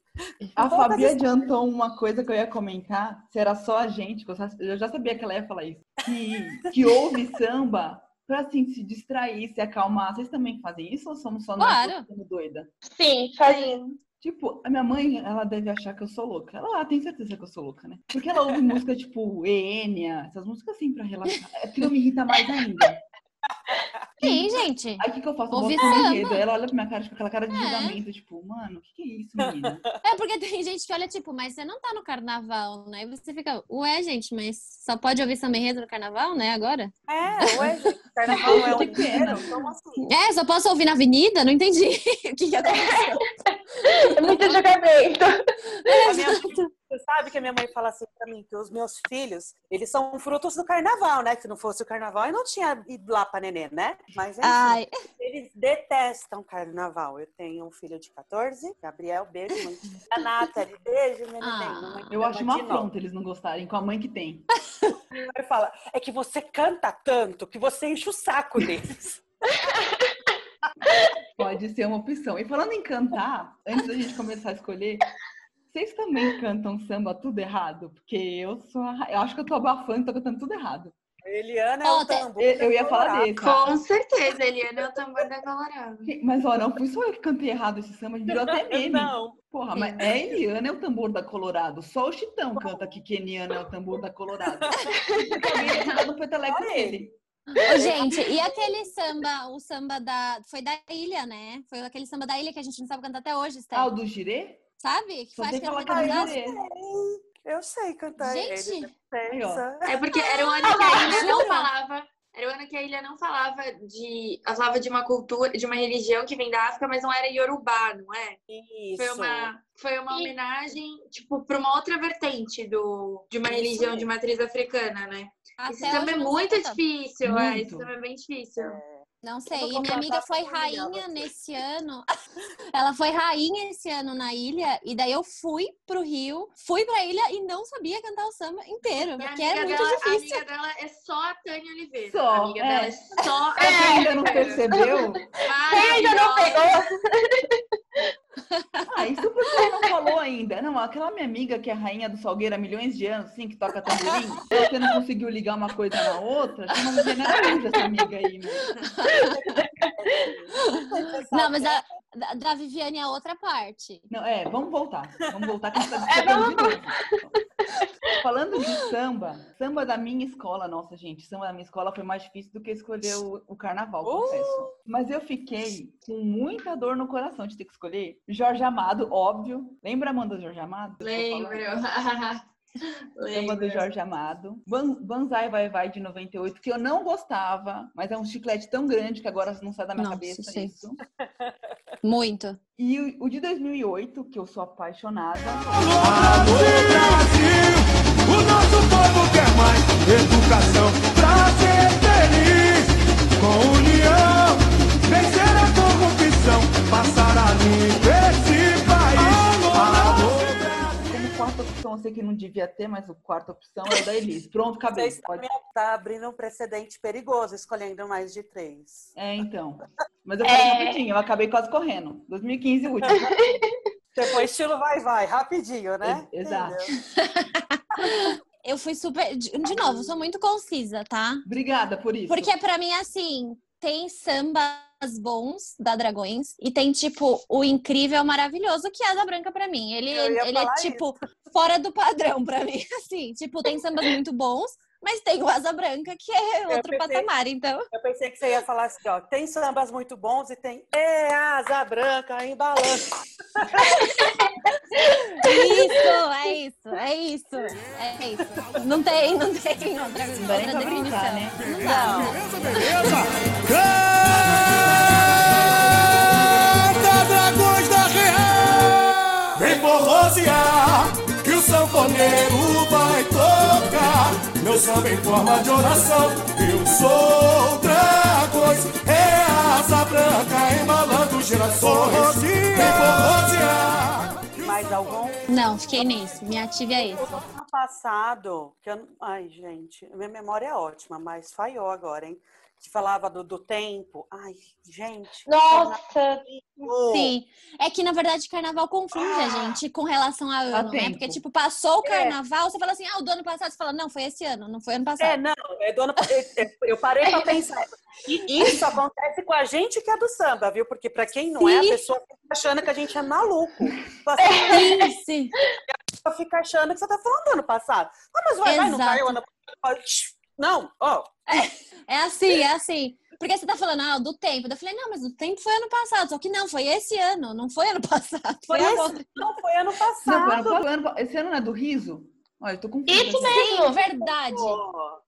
Speaker 2: A Fabi adiantou uma coisa que eu ia comentar, se era só a gente, eu já- sabia que ela ia falar isso, que, que ouve samba pra assim, se distrair, se acalmar. Vocês também fazem isso ou somos só nós
Speaker 5: Claro.
Speaker 2: doida?
Speaker 1: Sim, fazia.
Speaker 2: Tipo, a minha mãe, ela deve achar que eu sou louca. Ela ah, tem certeza que eu sou louca, né? Porque ela ouve música tipo Enya, essas músicas assim pra relaxar. Aquilo me irrita mais ainda.
Speaker 5: Sim, gente.
Speaker 2: Aí o que, que eu faço?
Speaker 5: Samba.
Speaker 2: enredo. Ela olha pra minha cara tipo, com aquela cara de
Speaker 5: É.
Speaker 2: julgamento, tipo, mano, o que, que é isso, menina?
Speaker 5: É porque tem gente que olha, tipo, mas você não tá no carnaval, né? E você fica, ué, gente, mas só pode ouvir samba enredo no carnaval, né, agora?
Speaker 3: É, ué, gente, carnaval é o
Speaker 2: Que pena.
Speaker 3: inteiro? Como assim?
Speaker 5: É, só posso ouvir na avenida? Não entendi o que, que aconteceu.
Speaker 1: É muito julgamento.
Speaker 3: Minha mãe- você sabe que a minha mãe fala assim pra mim, que os meus filhos, eles são frutos do carnaval, né? Que se não fosse o carnaval, eu não tinha ido lá pra neném, né? Mas enfim,
Speaker 5: Ai,
Speaker 3: eles detestam carnaval. Eu tenho um filho de 14, Gabriel, beijo, mãe. A Nathalie, beijo, minha
Speaker 5: Ah.
Speaker 3: neném.
Speaker 2: Eu acho uma afronta eles não gostarem, com a mãe que tem.
Speaker 3: Ele fala, é que você canta tanto que você enche o saco deles.
Speaker 2: Pode ser uma opção. E falando em cantar, antes da gente começar a escolher, vocês também cantam samba tudo errado? Porque eu sou. a- Eu acho que eu tô abafando, tô cantando tudo errado.
Speaker 3: Eliana é
Speaker 5: Ó,
Speaker 3: o tambor.
Speaker 2: Eu, eu ia falar desse.
Speaker 6: Com certeza, Eliana é o tambor da Colorado.
Speaker 2: Mas ó, não fui só eu que cantei errado esse samba, virou até meme.
Speaker 3: Não.
Speaker 2: Porra, mas é Eliana é o tambor da Colorado. Só o Chitão canta que Keniana é o tambor da Colorado. Ia jogar no peteleco dele.
Speaker 5: Ô, gente, e aquele samba, o samba da. Foi da ilha, né? Foi aquele samba da ilha que a gente não sabe cantar até hoje, Steph.
Speaker 2: Ah, o do girê?
Speaker 5: Sabe? Que
Speaker 2: Só
Speaker 5: faz que
Speaker 2: falar que é girê.
Speaker 3: Eu sei cantar
Speaker 5: Gente.
Speaker 3: ele.
Speaker 6: É porque era o ano que a ilha não falava. Era o ano que a ilha não falava de. Ela falava de uma cultura, de uma religião que vem da África, mas não era Yorubá, não é?
Speaker 3: Isso.
Speaker 6: Foi uma, foi uma
Speaker 1: E-
Speaker 6: homenagem, tipo, para uma outra vertente do, de uma
Speaker 3: Isso
Speaker 6: religião de matriz africana, né?
Speaker 5: Até
Speaker 6: Esse samba
Speaker 5: hoje
Speaker 6: é muito difícil, é. Esse
Speaker 2: Muito.
Speaker 6: samba é bem difícil.
Speaker 5: Não sei. E minha amiga foi rainha nesse ano. Ela foi rainha esse ano na ilha. E daí eu fui pro Rio, fui pra ilha e não sabia cantar o samba inteiro.
Speaker 6: Minha
Speaker 5: Porque é
Speaker 6: amiga
Speaker 5: muito
Speaker 6: dela, a
Speaker 5: difícil.
Speaker 6: amiga dela é só a Tânia Oliveira.
Speaker 2: Só,
Speaker 6: a amiga
Speaker 2: é.
Speaker 6: dela é só a
Speaker 2: Pra quem ainda não percebeu,
Speaker 1: Quem ainda não pegou?
Speaker 2: Ah, isso o pessoal não falou ainda. Não, aquela minha amiga que é rainha do Salgueiro há milhões de anos, assim, que toca tamborim, você não conseguiu ligar uma coisa na outra, chama Viviane Araújo essa amiga aí, né?
Speaker 5: Não, mas a, da, da Viviane é a outra parte.
Speaker 2: Não, é, vamos voltar. Vamos voltar que a gente tá
Speaker 1: É, vamos-
Speaker 2: de novo. Falando de samba, samba da minha escola, nossa, gente, samba da minha escola foi mais difícil do que escolher o, o carnaval,
Speaker 3: Uh!
Speaker 2: confesso. Mas eu fiquei com muita dor no coração de ter que escolher Jorge Amado, óbvio. Lembra, Amanda, do Jorge Amado?
Speaker 6: Lembro.
Speaker 2: Samba do Jorge Amado. Ban- Banzai Vai Vai de 98, que eu não gostava, mas é um chiclete tão grande que agora não sai da minha
Speaker 5: Nossa,
Speaker 2: cabeça
Speaker 5: sim.
Speaker 2: isso.
Speaker 5: Muito.
Speaker 2: E o, o de 2008, que eu sou apaixonada.
Speaker 7: Alô Brasil, o nosso povo quer mais educação pra ser feliz. Com união, vencer a corrupção, passar a limpo
Speaker 2: quarta opção, eu sei que não devia ter, mas a quarta opção é o da Elise. Pronto,
Speaker 3: Você
Speaker 2: acabei.
Speaker 3: está,
Speaker 2: Pode...
Speaker 3: tá abrindo um precedente perigoso, escolhendo mais de três.
Speaker 2: É, então. Mas eu falei
Speaker 1: É.
Speaker 2: rapidinho, eu acabei quase correndo. 2015, o último.
Speaker 3: Você foi estilo vai, vai, rapidinho, né?
Speaker 2: Ex- exato.
Speaker 5: Eu fui super. De novo, sou muito concisa, tá?
Speaker 2: Obrigada por isso.
Speaker 5: Porque pra mim, assim, tem sambas bons da Dragões e tem, tipo, o incrível, maravilhoso que é a Asa Branca pra mim. Ele,
Speaker 3: ia
Speaker 5: ele é, tipo, fora do padrão pra mim, assim. Tipo, tem sambas muito bons, mas tem o Asa Branca, que é outro
Speaker 3: pensei-
Speaker 5: patamar, então.
Speaker 3: Eu pensei que você ia falar assim, ó, tem sambas muito bons e tem é asa branca embalando.
Speaker 5: Isso, é isso, é isso, é isso. Não tem, não tem outra, outra definição.
Speaker 2: brincar, né?
Speaker 5: Não dá.
Speaker 7: Beleza? Canta dragões da real. Vem o sanfoneiro vai tocar. Meu samba em forma de oração. Eu sou dragões, é a asa branca embalando gerações. Vem.
Speaker 3: Mais algum?
Speaker 5: Não, fiquei nesse. Me ative a esse.
Speaker 3: Ano passado, que eu... ai, gente, minha memória é ótima, mas falhou agora, hein? Que falava do, do tempo. Ai, gente.
Speaker 1: Nossa,
Speaker 3: Oh,
Speaker 5: Sim. É que, na verdade, carnaval confunde a gente com relação a ano, né?
Speaker 2: tempo.
Speaker 5: Porque, tipo, passou o
Speaker 3: É.
Speaker 5: carnaval, você fala assim, ah, o do ano passado. Você fala, não, foi esse ano, não foi ano passado.
Speaker 3: É, não, é do ano... é- é- eu parei pra pensar. E isso acontece com a gente que é do samba, viu? Porque pra quem não é, a
Speaker 5: Sim.
Speaker 3: pessoa fica achando que a gente é maluco. Fala assim,
Speaker 5: Sim, sim.
Speaker 3: pessoa fica achando que você tá falando do ano passado. Ah, mas vai, vai, não
Speaker 5: Exato.
Speaker 3: caiu ano passado. Não, ó.
Speaker 5: É assim, é assim. Porque você tá falando, ah, do tempo. Eu falei, não, mas o tempo foi ano passado. Só que não, foi esse ano, não foi ano passado.
Speaker 3: Foi esse,
Speaker 5: agora.
Speaker 3: não, foi ano
Speaker 2: Não, foi
Speaker 3: passado.
Speaker 2: ano- foi ano- esse ano não é do riso? Olha, eu tô confusa.
Speaker 1: Isso mesmo.
Speaker 5: Verdade.
Speaker 3: Pô,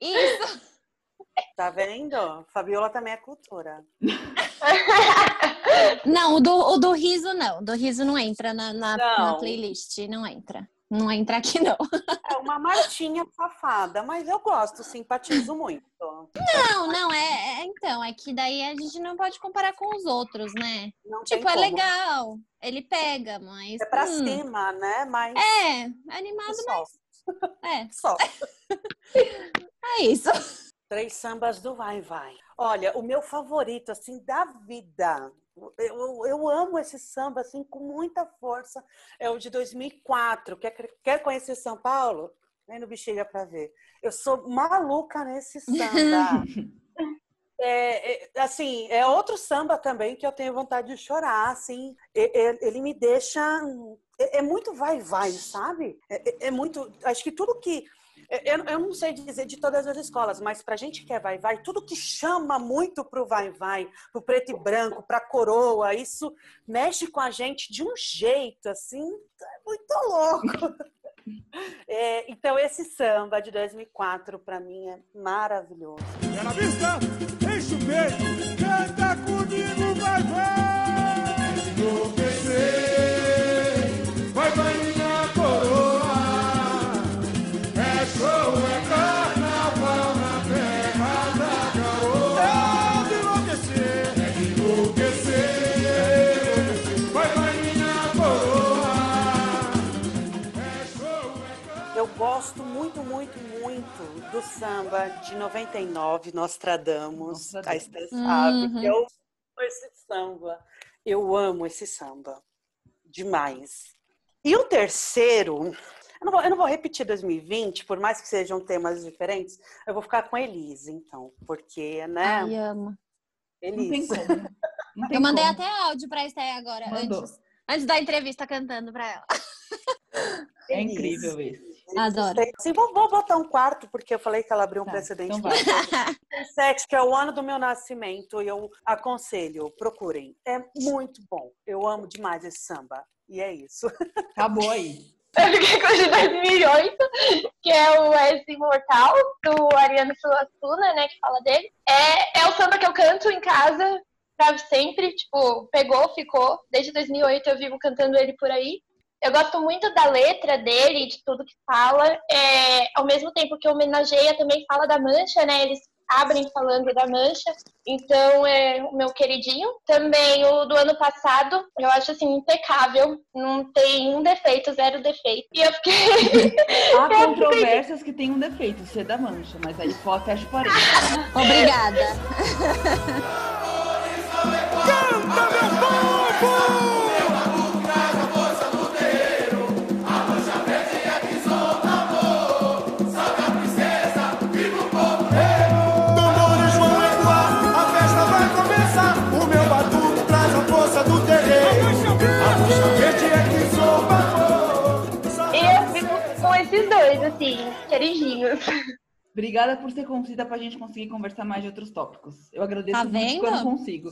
Speaker 5: Isso.
Speaker 3: Tá vendo? Fabiola também é cultura.
Speaker 5: Não, o do, o do riso não. O do riso não entra na, na,
Speaker 3: Não.
Speaker 5: na playlist. Não entra. Não entra aqui, não.
Speaker 3: É uma martinha safada, mas eu gosto, simpatizo muito.
Speaker 5: Não, não, é, é- Então, é que daí a gente não pode comparar com os outros, né?
Speaker 3: Não
Speaker 5: Tipo, é
Speaker 3: como.
Speaker 5: legal. Ele pega, mas.
Speaker 3: É pra
Speaker 5: hum,
Speaker 3: cima, né? Mas
Speaker 5: É, animado,
Speaker 3: só,
Speaker 5: é.
Speaker 3: só.
Speaker 5: É isso.
Speaker 3: Três sambas do Vai Vai. Olha, o meu favorito, assim, da vida. Eu, eu, amo esse samba, assim, com muita força. É o de 2004. Quer, quer conhecer São Paulo? Vem no Bexiga pra ver. Eu sou maluca nesse samba. É, é, assim, é outro samba também que eu tenho vontade de chorar, assim. Ele me deixa... É, é muito vai-vai, sabe? É, é- é muito... Acho que tudo que Eu, eu não sei dizer de todas as escolas, mas pra gente que é vai-vai, tudo que chama muito pro vai-vai, pro preto e branco, pra coroa, isso mexe com a gente de um jeito, assim, é muito louco. É, então, esse samba de 2004, pra mim, é maravilhoso.
Speaker 7: É na vista, enche o peito, canta comigo, vai, vai! Enlouquecer,
Speaker 3: do samba de 99, Nostradamus. A
Speaker 2: Nostradamus.
Speaker 3: Esther sabe
Speaker 5: Uhum.
Speaker 3: que eu amo esse samba. Eu amo esse samba. Demais. E o terceiro, eu não, vou, eu não vou repetir 2020, por mais que sejam temas diferentes, eu vou ficar com Elise, então. Porque, né?
Speaker 5: Ai, amo.
Speaker 2: Não tem
Speaker 3: Elise.
Speaker 2: como. Não tem
Speaker 5: Eu mandei
Speaker 2: como.
Speaker 5: até áudio pra Esté agora,
Speaker 2: Mandou.
Speaker 5: antes, antes da entrevista cantando pra ela.
Speaker 2: É
Speaker 3: Elise.
Speaker 2: incrível esse.
Speaker 5: Adoro.
Speaker 3: Sim, vou, vou botar um quarto, porque eu falei que ela abriu um
Speaker 2: Tá,
Speaker 3: precedente.
Speaker 2: então.
Speaker 3: 2007, que é o ano do meu nascimento, e eu aconselho, procurem. É muito bom. Eu amo demais esse samba. E é isso.
Speaker 2: Acabou aí.
Speaker 1: Eu fiquei com o de 2008, que é o S Imortal, do Ariano Suassuna, né, que fala dele. É, é o samba que eu canto em casa pra sempre, tipo, pegou, ficou. Desde 2008 eu vivo cantando ele por aí. Eu gosto muito da letra dele, de tudo que fala. É, ao mesmo tempo que homenageia, também fala da mancha, né? Eles abrem falando da mancha. Então, é o meu queridinho. Também o do ano passado, eu acho assim, impecável. Não tem um defeito, zero defeito. E eu fiquei.
Speaker 2: Há controvérsias que tem um defeito, ser da mancha, mas aí só fecha o parede.
Speaker 5: Obrigada.
Speaker 7: Canta, meu povo!
Speaker 1: Queridinhos.
Speaker 2: Obrigada por ser concisa pra gente conseguir conversar mais de outros tópicos. Eu agradeço
Speaker 5: Tá
Speaker 2: muito quando consigo.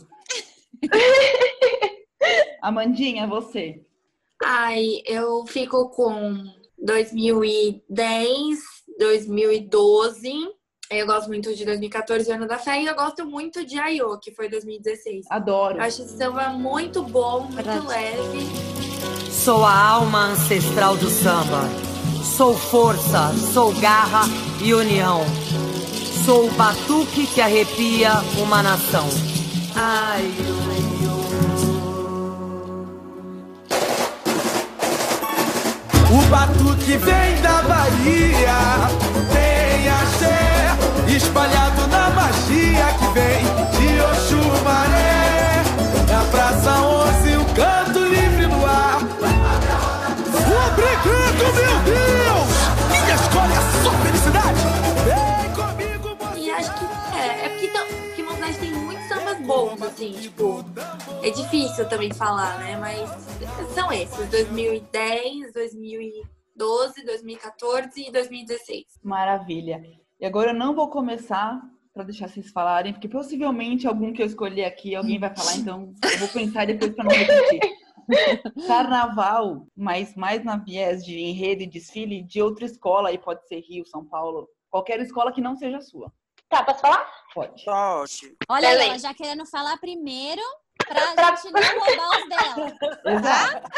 Speaker 2: Amandinha, você.
Speaker 6: Ai, eu fico com 2010, 2012. Eu gosto muito de 2014, Ano da Fé, e eu gosto muito de Aiô, que foi 2016.
Speaker 2: Adoro.
Speaker 6: Acho esse samba muito bom, muito leve.
Speaker 8: Sou a alma ancestral do samba. Sou força, sou garra e união. Sou o batuque que arrepia uma nação. Ai, oi,
Speaker 7: O batuque vem da Bahia, tem axé, espalhado na magia que vem de Oxumaré.
Speaker 6: Bons, assim, tipo, é difícil também falar, né? Mas são esses, 2010, 2012, 2014 e 2016.
Speaker 2: Maravilha. E agora eu não vou começar para deixar vocês falarem, porque possivelmente algum que eu escolhi aqui alguém vai falar, então eu vou pensar depois para não repetir. Carnaval, mas mais na viés de enredo e desfile de outra escola, aí pode ser Rio, São Paulo, qualquer escola que não seja sua.
Speaker 1: Tá, posso falar?
Speaker 2: Pode.
Speaker 3: Pode.
Speaker 5: Olha aí, ela já querendo falar primeiro pra gente não roubar os dela.
Speaker 2: Exato.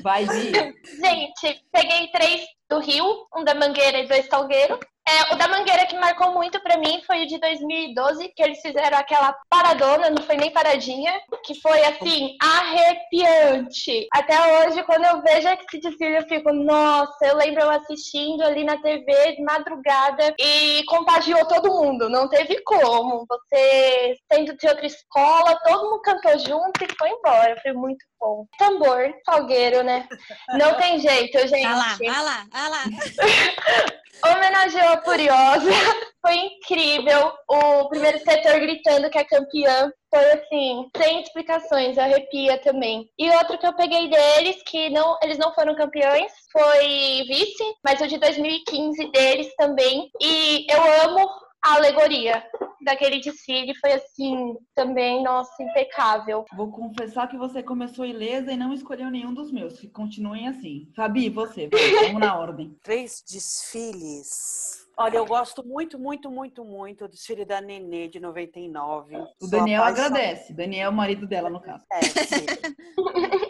Speaker 2: Vai, Vi.
Speaker 1: Gente, peguei três do Rio, um da Mangueira e dois Salgueiro. É, o da Mangueira que marcou muito pra mim foi o de 2012, que eles fizeram aquela paradona, não foi nem paradinha, que foi assim, arrepiante. Até hoje, quando eu vejo esse desfile, eu fico, nossa, eu lembro eu assistindo ali na TV de madrugada e contagiou todo mundo, não teve como. Você sendo de outra escola, todo mundo cantou junto e foi embora, foi muito bom. Tambor, Salgueiro, né? Não tem jeito, gente.
Speaker 5: Ah lá, ah lá, ah lá.
Speaker 1: Homenageou tava furiosa. Foi incrível. O primeiro setor gritando que é campeã. Foi assim, sem explicações, arrepia também. E outro que eu peguei deles, que não, eles não foram campeões, foi vice, mas o de 2015 deles também. E eu amo a alegoria daquele desfile foi assim, também, nossa, impecável.
Speaker 2: Vou confessar que você começou ilesa e não escolheu nenhum dos meus. Que continuem assim. Fabi, você, vai, vamos na ordem.
Speaker 3: Três desfiles. Olha, eu gosto muito, muito, muito, muito do desfile da Nenê de 99.
Speaker 2: O Daniel agradece. Daniel é o marido dela, no caso.
Speaker 3: É, sim.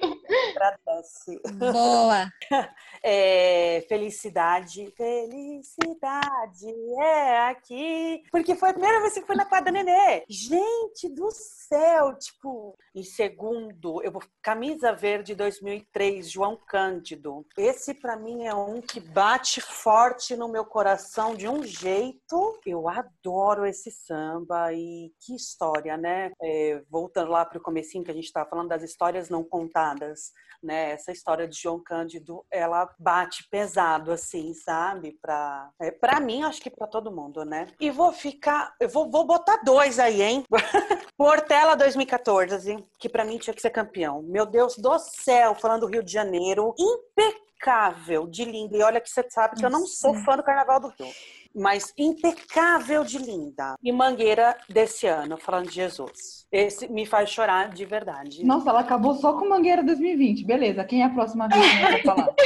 Speaker 3: Agradece.
Speaker 5: Boa.
Speaker 3: É, felicidade, felicidade é aqui. Porque foi a primeira vez que fui na quadra Nenê. Gente do céu, tipo. Em segundo, eu vou camisa verde 2003, João Cândido. Esse pra mim é um que bate forte no meu coração de um jeito. Eu adoro esse samba e que história, né? É, voltando lá pro comecinho que a gente tava falando das histórias não contadas, né? Essa história de João Cândido, ela bate pesado, assim, sabe? Pra, é, pra mim, acho que pra todo mundo, né? E vou ficar, eu vou, vou botar dois aí, hein? Portela 2014, que pra mim tinha que ser campeão. Meu Deus do céu, falando do Rio de Janeiro, impecável de lindo. E olha que você sabe que eu não sou fã do Carnaval do Rio. Mas impecável de linda. E Mangueira desse ano, falando de Jesus. Esse me faz chorar de verdade.
Speaker 2: Nossa, ela acabou só com Mangueira 2020. Beleza, quem é a próxima vez que vai falar?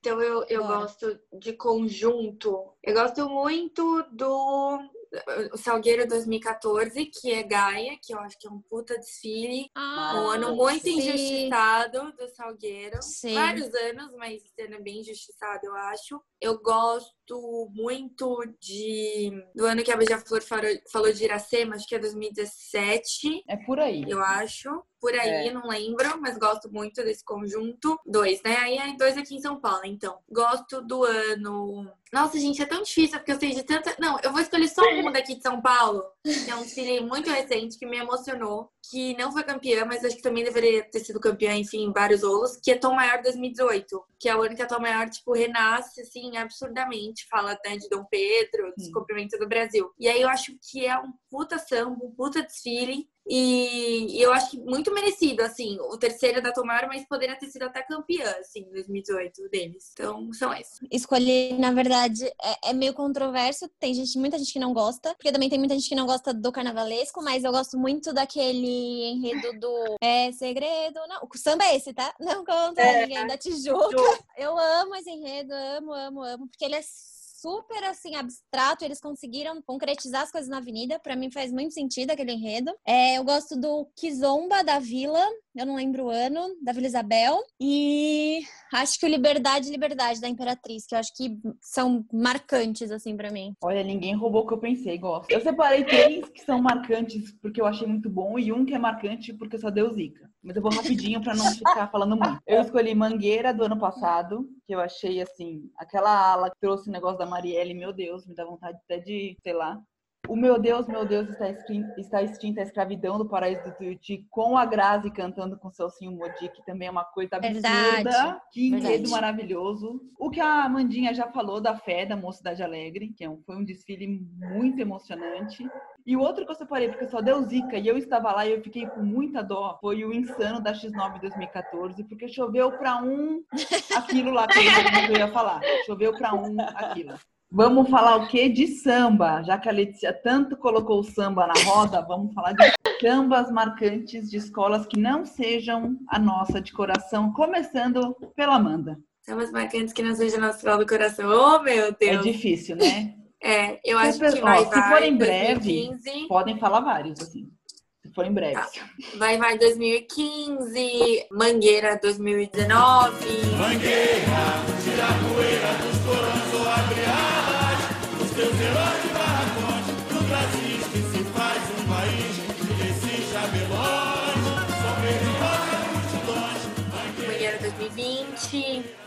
Speaker 6: Então eu, eu gosto de conjunto. Eu gosto muito do o Salgueiro 2014, que é Gaia, que eu acho que é um puta desfile.
Speaker 5: Ah,
Speaker 6: um ano muito
Speaker 5: sim.
Speaker 6: injustiçado do Salgueiro.
Speaker 5: Sim.
Speaker 6: Vários anos, mas esse ano é bem injustiçado, eu acho. Eu gosto muito de do ano que a Beija-Flor falou, falou de Iracema, acho que é 2017
Speaker 2: É por aí.
Speaker 6: eu acho. Por aí,
Speaker 3: É.
Speaker 6: não lembro, mas gosto muito desse conjunto. Dois, né? Aí é dois aqui em São Paulo, então. Gosto do ano. Nossa, gente, é tão difícil, porque eu sei de tanta. Não, eu vou escolher só um daqui de São Paulo, que é um desfile muito recente, que me emocionou, que não foi campeã, mas acho que também deveria ter sido campeã, enfim, em vários rolos, que é Tom Maior 2018, que é o ano que a Tom Maior, tipo, renasce, assim, absurdamente. Fala, né, de Dom Pedro, descobrimento do Brasil. E aí eu acho que é um puta samba, um puta desfile. E e eu acho que muito merecido, assim, o terceiro da Tomar, mas poderia ter sido até campeã, assim, em 2018 deles. Então, são esses.
Speaker 5: Escolhi, na verdade, é, é meio controverso. Tem gente, muita gente que não gosta, porque também tem muita gente que não gosta do carnavalesco, mas eu gosto muito daquele enredo do é, segredo. Não, o samba é esse, tá? Não conta
Speaker 3: É.
Speaker 5: ninguém da Tijuca. Eu amo esse enredo, amo, amo, amo, porque ele é super assim abstrato, eles conseguiram concretizar as coisas na avenida. Pra mim faz muito sentido aquele enredo. É, eu gosto do Kizomba da Vila, eu não lembro o ano, da Vila Isabel. E acho que o Liberdade, Liberdade da Imperatriz, que eu acho que são marcantes assim pra mim.
Speaker 2: Olha, ninguém roubou o que eu pensei, gosto. Eu separei três que são marcantes porque eu achei muito bom e um que é marcante porque só deu zica. Mas eu vou rapidinho pra não ficar falando muito. Eu escolhi Mangueira do ano passado, que eu achei assim, aquela ala que trouxe o negócio da Marielle, meu Deus, me dá vontade até de, sei lá. O meu Deus, meu Deus, está extin- está extinta a escravidão do paraíso do Tuiuti, com a Grazi cantando com Celcinho Modi, que também é uma coisa absurda.
Speaker 5: Verdade.
Speaker 2: Que enredo
Speaker 5: Verdade.
Speaker 2: maravilhoso. O que a Amandinha já falou da fé da Mocidade Alegre, que é foi um desfile muito emocionante. E o outro que eu separei, porque só deu zica e eu estava lá e eu fiquei com muita dó, foi o Insano da X9 2014, porque choveu pra um aquilo lá que eu ia falar. Choveu pra um aquilo. Vamos falar o que? De samba. Já que a Letícia tanto colocou o samba na roda, vamos falar de sambas marcantes de escolas que não sejam a nossa de coração, começando pela Amanda.
Speaker 6: São umas marcantes que não sejam natural do coração. Oh, meu
Speaker 2: É
Speaker 6: Deus!
Speaker 2: difícil, né?
Speaker 6: É, eu acho
Speaker 2: per-
Speaker 6: que
Speaker 2: ó,
Speaker 6: vai,
Speaker 2: se
Speaker 6: vai.
Speaker 2: for em breve,
Speaker 6: 2015.
Speaker 2: Podem falar vários, assim. Se for em breve.
Speaker 6: Tá. Vai, vai 2015, Mangueira 2019. Mangueira 2020.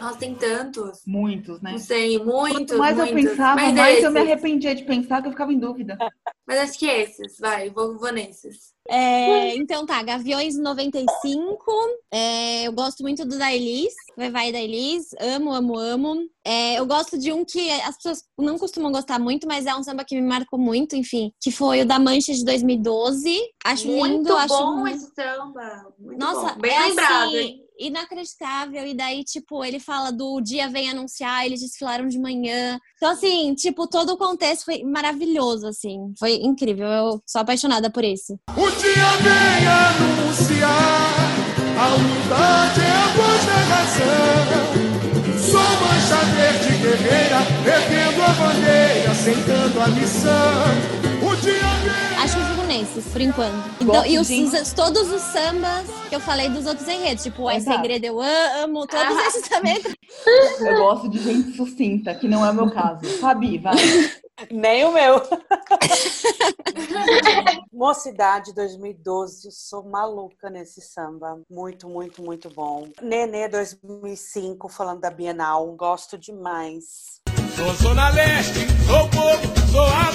Speaker 6: Nossa, tem tantos.
Speaker 2: Muitos, né?
Speaker 6: Não sei, muitos.
Speaker 2: Quanto mais
Speaker 6: muitos.
Speaker 2: eu pensava,
Speaker 6: Mas
Speaker 2: mais eu me
Speaker 6: esses.
Speaker 2: arrependia de pensar que eu ficava em dúvida.
Speaker 6: Mas acho que esses, vai, vou, vou nesses.
Speaker 5: É, então tá, Gaviões 95. É, eu gosto muito do da Elis, Vai Vai da Elis. Amo, amo, amo. É, eu gosto de um que as pessoas não costumam gostar muito, mas é um samba que me marcou muito, enfim, que foi o da Mancha de 2012. Acho
Speaker 6: Muito
Speaker 5: lindo, acho
Speaker 6: bom esse samba. Muito
Speaker 5: Nossa,
Speaker 6: bom. Bem
Speaker 5: é
Speaker 6: lembrado,
Speaker 5: assim,
Speaker 6: hein?
Speaker 5: Inacreditável. E daí, tipo, ele fala do dia vem anunciar, eles desfilaram de manhã. Então, assim, tipo, todo o contexto foi maravilhoso, assim. Foi incrível. Eu sou apaixonada por esse.
Speaker 7: O dia vem anunciar a unidade é a voz da. Sou mancha verde guerreira, erguendo a bandeira, aceitando a missão. O dia.
Speaker 5: Por enquanto. Então, e os,
Speaker 2: de-
Speaker 5: todos os sambas que eu falei dos outros enredos, tipo, é segredo, eu amo, todos
Speaker 6: Ah.
Speaker 5: esses também.
Speaker 2: Eu gosto de gente sucinta, que não é o meu caso. Fabi, vai.
Speaker 3: Nem o meu. Mocidade 2012, eu sou maluca nesse samba. Muito, muito, muito bom. Nenê 2005, falando da Bienal, gosto demais.
Speaker 7: Sou Zona Leste, sou povo, sou a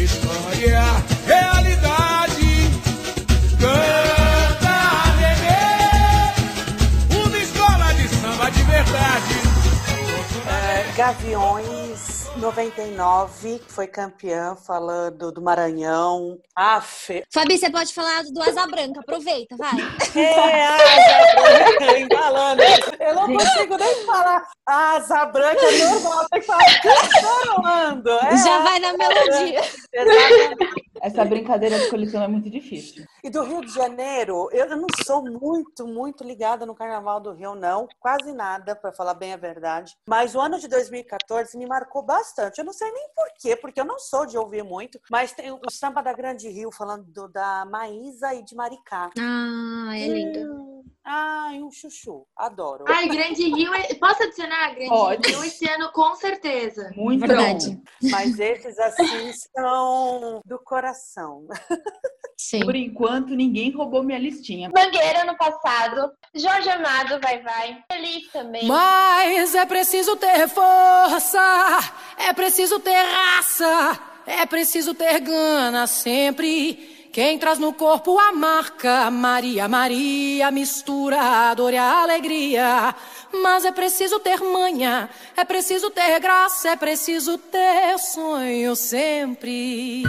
Speaker 7: História, realidade. Canta,
Speaker 3: Gaviões 99, que foi campeã, falando do Maranhão. Aff,
Speaker 5: Fabi, você pode falar do Asa Branca, aproveita, vai.
Speaker 3: É, asa branca, embalando. Eu não consigo nem falar asa branca normal, tem que falar cantarolando. É,
Speaker 5: Já vai na melodia.
Speaker 3: exatamente.
Speaker 2: Essa brincadeira de coleção é muito difícil.
Speaker 3: E do Rio de Janeiro, eu não sou muito, muito ligada no Carnaval do Rio, não. Quase nada, para falar bem a verdade. Mas o ano de 2014 me marcou bastante. Eu não sei nem por quê, porque eu não sou de ouvir muito, mas tem o samba da Grande Rio, falando do- da Maísa e de Maricá.
Speaker 5: Ah, é lindo.
Speaker 3: Hum, Ai, um chuchu. Adoro.
Speaker 6: Ai, Grande Rio. é- Posso adicionar Grande
Speaker 2: Pode.
Speaker 6: Rio esse ano com certeza.
Speaker 2: Muito
Speaker 5: Verdade.
Speaker 2: bom.
Speaker 3: Mas esses, assim, são do coração.
Speaker 5: Sim.
Speaker 2: Por enquanto, ninguém roubou minha listinha.
Speaker 1: Mangueira no passado. Jorge Amado, vai, vai. Feliz também.
Speaker 4: Mas é preciso ter força, é preciso ter raça, é preciso ter gana sempre. Quem traz no corpo a marca Maria, Maria, mistura a dor e a alegria. Mas é preciso ter manha, é preciso ter graça, é preciso ter sonho sempre.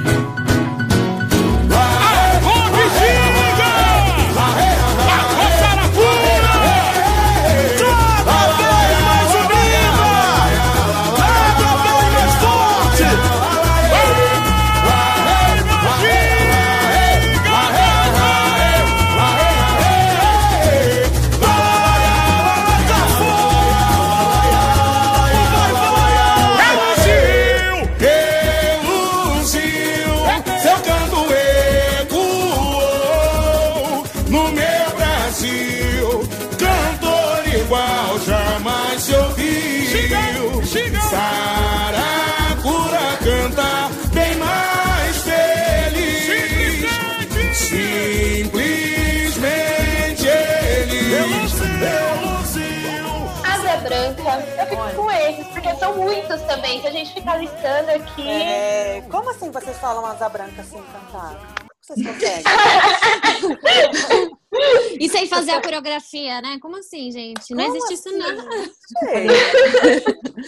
Speaker 1: Porque são muitos também. Se a gente ficar listando aqui.
Speaker 3: É, como assim vocês falam asa branca sem cantar? Como vocês conseguem?
Speaker 5: E sem fazer a coreografia, né? Como assim, gente? Não
Speaker 3: Como
Speaker 5: existe isso, não.
Speaker 3: Sei.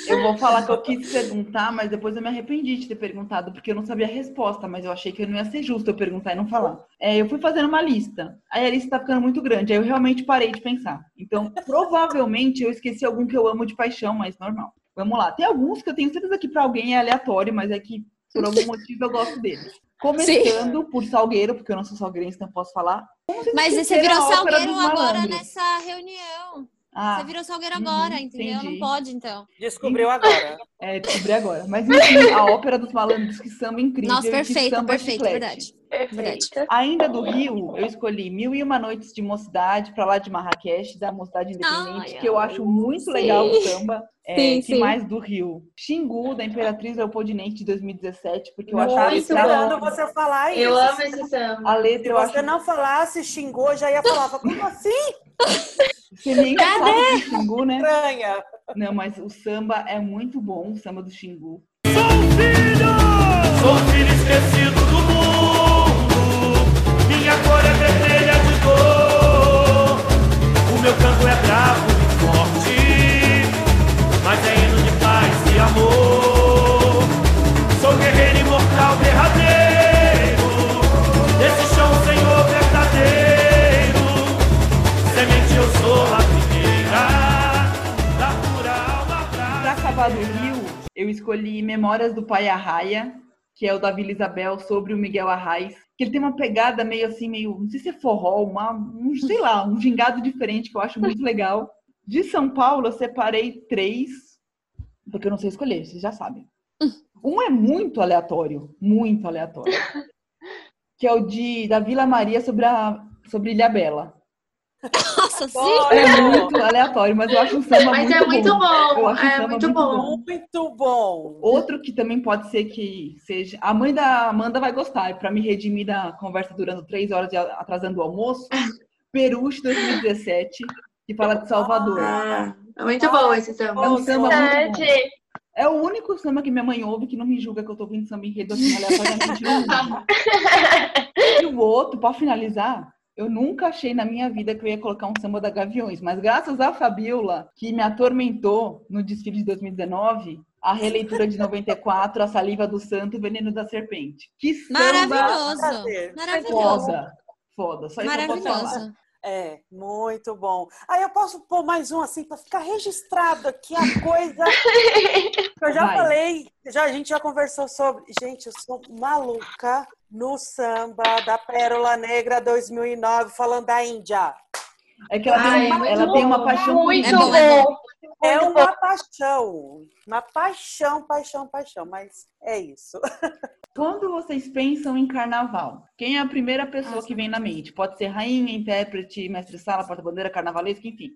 Speaker 2: Eu vou falar que eu quis perguntar, mas depois eu me arrependi de ter perguntado, porque eu não sabia a resposta, mas eu achei que não ia ser justo eu perguntar e não falar. É, eu fui fazendo uma lista, aí a lista tá ficando muito grande, aí eu realmente parei de pensar. Então, provavelmente eu esqueci algum que eu amo de paixão, mas normal. Vamos lá. Tem alguns que eu tenho certeza que pra alguém é aleatório, mas é que por algum motivo eu gosto deles. Começando por Salgueiro, porque eu não sou salgueirense, então posso falar.
Speaker 5: Mas você virou salgueiro agora
Speaker 2: Malandros?
Speaker 5: nessa reunião.
Speaker 2: Ah,
Speaker 5: Você virou salgueiro
Speaker 2: uhum,
Speaker 5: agora, entendeu?
Speaker 2: entendi.
Speaker 5: Não pode, então.
Speaker 3: Descobriu agora.
Speaker 2: É, descobri agora. Mas enfim, a ópera dos malandros que samba incrível.
Speaker 5: Nossa,
Speaker 2: que
Speaker 5: perfeito,
Speaker 2: samba
Speaker 5: perfeito,
Speaker 2: chiclete.
Speaker 5: verdade.
Speaker 1: Perfeito.
Speaker 2: Ainda do Rio, eu escolhi Mil e Uma Noites de Mocidade, pra lá de Marrakech, da Mocidade Independente,
Speaker 5: Ai,
Speaker 2: que eu acho muito
Speaker 5: sim.
Speaker 2: legal o samba. É,
Speaker 5: Sim,
Speaker 2: que
Speaker 5: sim.
Speaker 2: mais do Rio? Xingu, da Imperatriz Leopoldinense de 2017, porque eu
Speaker 3: Eu
Speaker 2: acho
Speaker 3: tava
Speaker 6: Muito
Speaker 3: esperando você falar isso.
Speaker 6: Eu amo esse samba.
Speaker 2: a letra
Speaker 3: Se
Speaker 2: eu
Speaker 3: você
Speaker 2: acho
Speaker 3: não falasse, xingou, já ia falar. Como assim?
Speaker 2: Você nem sabe do Xingu, né?
Speaker 3: Estranha.
Speaker 2: Não, mas o samba é muito bom, o samba do Xingu.
Speaker 7: Sou filho, sou filho esquecido do mundo. Minha cor é vermelha de dor. O meu canto é bravo
Speaker 2: escolhi Memórias do Pai Arraia, que é o da Vila Isabel, sobre o Miguel Arraes. Que ele tem uma pegada meio assim, meio, não sei se é forró, uma, um, sei lá, um gingado diferente que eu acho muito legal. De São Paulo, eu separei três, porque eu não sei escolher, vocês já sabem. Um é muito aleatório, muito aleatório. Que é o de, da Vila Maria sobre, a, sobre Ilha Bela.
Speaker 5: Nossa, sim.
Speaker 2: É muito aleatório, mas eu acho um samba
Speaker 6: Mas
Speaker 2: muito
Speaker 6: é muito
Speaker 2: Eu
Speaker 6: bom.
Speaker 2: acho o
Speaker 6: É
Speaker 2: samba
Speaker 6: muito
Speaker 2: muito
Speaker 6: bom.
Speaker 3: Muito bom.
Speaker 2: Outro que também pode ser que seja. A mãe da Amanda vai gostar, para me redimir da conversa durando três horas e atrasando o almoço. Peruche 2017, que fala de Salvador.
Speaker 6: Ah, é muito bom esse samba.
Speaker 2: É um samba muito bom. É o único samba que minha mãe ouve que não me julga que eu tô ouvindo samba enredo assim aleatoriamente. E o outro, para finalizar, eu nunca achei na minha vida que eu ia colocar um samba da Gaviões, mas graças à Fabiola, que me atormentou no desfile de 2019, a releitura de 94, A Saliva do Santo, O Veneno da Serpente. Que samba
Speaker 5: Maravilhoso. Maravilhoso.
Speaker 2: foda. Foda, só isso eu posso falar.
Speaker 3: É, muito bom. Aí eu posso pôr mais um assim para ficar registrado aqui a coisa que eu já
Speaker 2: Vai.
Speaker 3: falei, já a gente já conversou sobre. Gente, eu sou maluca no samba da Pérola Negra 2009 falando da Índia.
Speaker 2: É que ela,
Speaker 6: Ai,
Speaker 2: tem, uma- ela tem uma paixão
Speaker 1: Muito
Speaker 5: É bom, é.
Speaker 3: É uma paixão, uma paixão, paixão, paixão, mas é isso.
Speaker 2: Quando vocês pensam em carnaval, quem é a primeira pessoa que vem na mente? Pode ser rainha, intérprete, mestre sala, porta-bandeira, carnavalesco, enfim.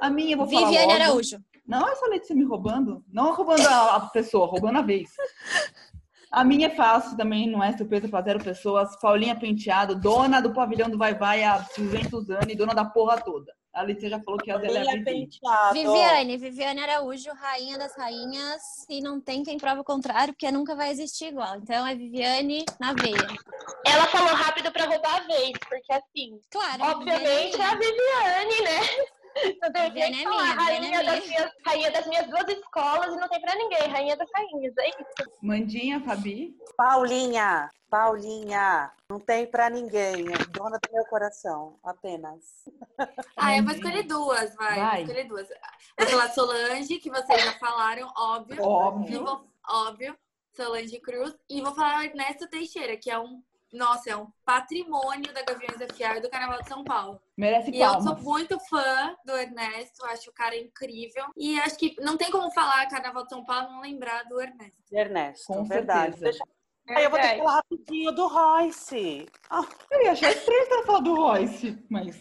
Speaker 2: A minha eu vou falar
Speaker 5: Viviane. Araújo.
Speaker 2: Não é só Letícia me roubando. Não roubando a, a pessoa, roubando a vez. A minha é fácil também, não é surpresa para zero pessoas. Paulinha Penteado, dona do pavilhão do Vai Vai há 200 anos e dona da porra toda. A Letícia já falou que a dela é
Speaker 3: penteado.
Speaker 5: Viviane, Viviane Araújo, rainha das rainhas, e não tem quem prova o contrário, porque nunca vai existir igual. Então é Viviane na veia.
Speaker 1: Ela falou rápido pra roubar a vez, porque assim,
Speaker 5: Claro,
Speaker 1: obviamente é a Viviane, né? Não tem quem
Speaker 5: é
Speaker 1: falar.
Speaker 5: minha,
Speaker 1: rainha,
Speaker 5: é
Speaker 1: das
Speaker 5: minha.
Speaker 1: minhas, rainha das minhas duas escolas e não tem pra ninguém. Rainha das rainhas, é isso.
Speaker 2: Mandinha, Fabi.
Speaker 3: Paulinha, Paulinha, não tem pra ninguém, é dona do meu coração, apenas.
Speaker 6: Ah, eu vou escolher duas, vai.
Speaker 2: Vai.
Speaker 6: Vou escolher duas. Vou falar Solange, que vocês já falaram, óbvio.
Speaker 2: Óbvio.
Speaker 6: vou, óbvio, Solange Cruz. E vou falar Ernesto Teixeira, que é um, nossa, é um patrimônio da Gaviões F.A. e do Carnaval de São Paulo.
Speaker 2: Merece
Speaker 6: E eu sou
Speaker 2: palmas.
Speaker 6: muito fã do Ernesto, acho o cara incrível. E acho que não tem como falar Carnaval de São Paulo e não lembrar do Ernesto.
Speaker 3: Ernesto,
Speaker 2: Com
Speaker 3: verdade.
Speaker 2: certeza.
Speaker 3: Deixa- Aí eu vou ter que falar rapidinho do Royce. Ah,
Speaker 2: Eu ia achar estranho você falar do Royce, mas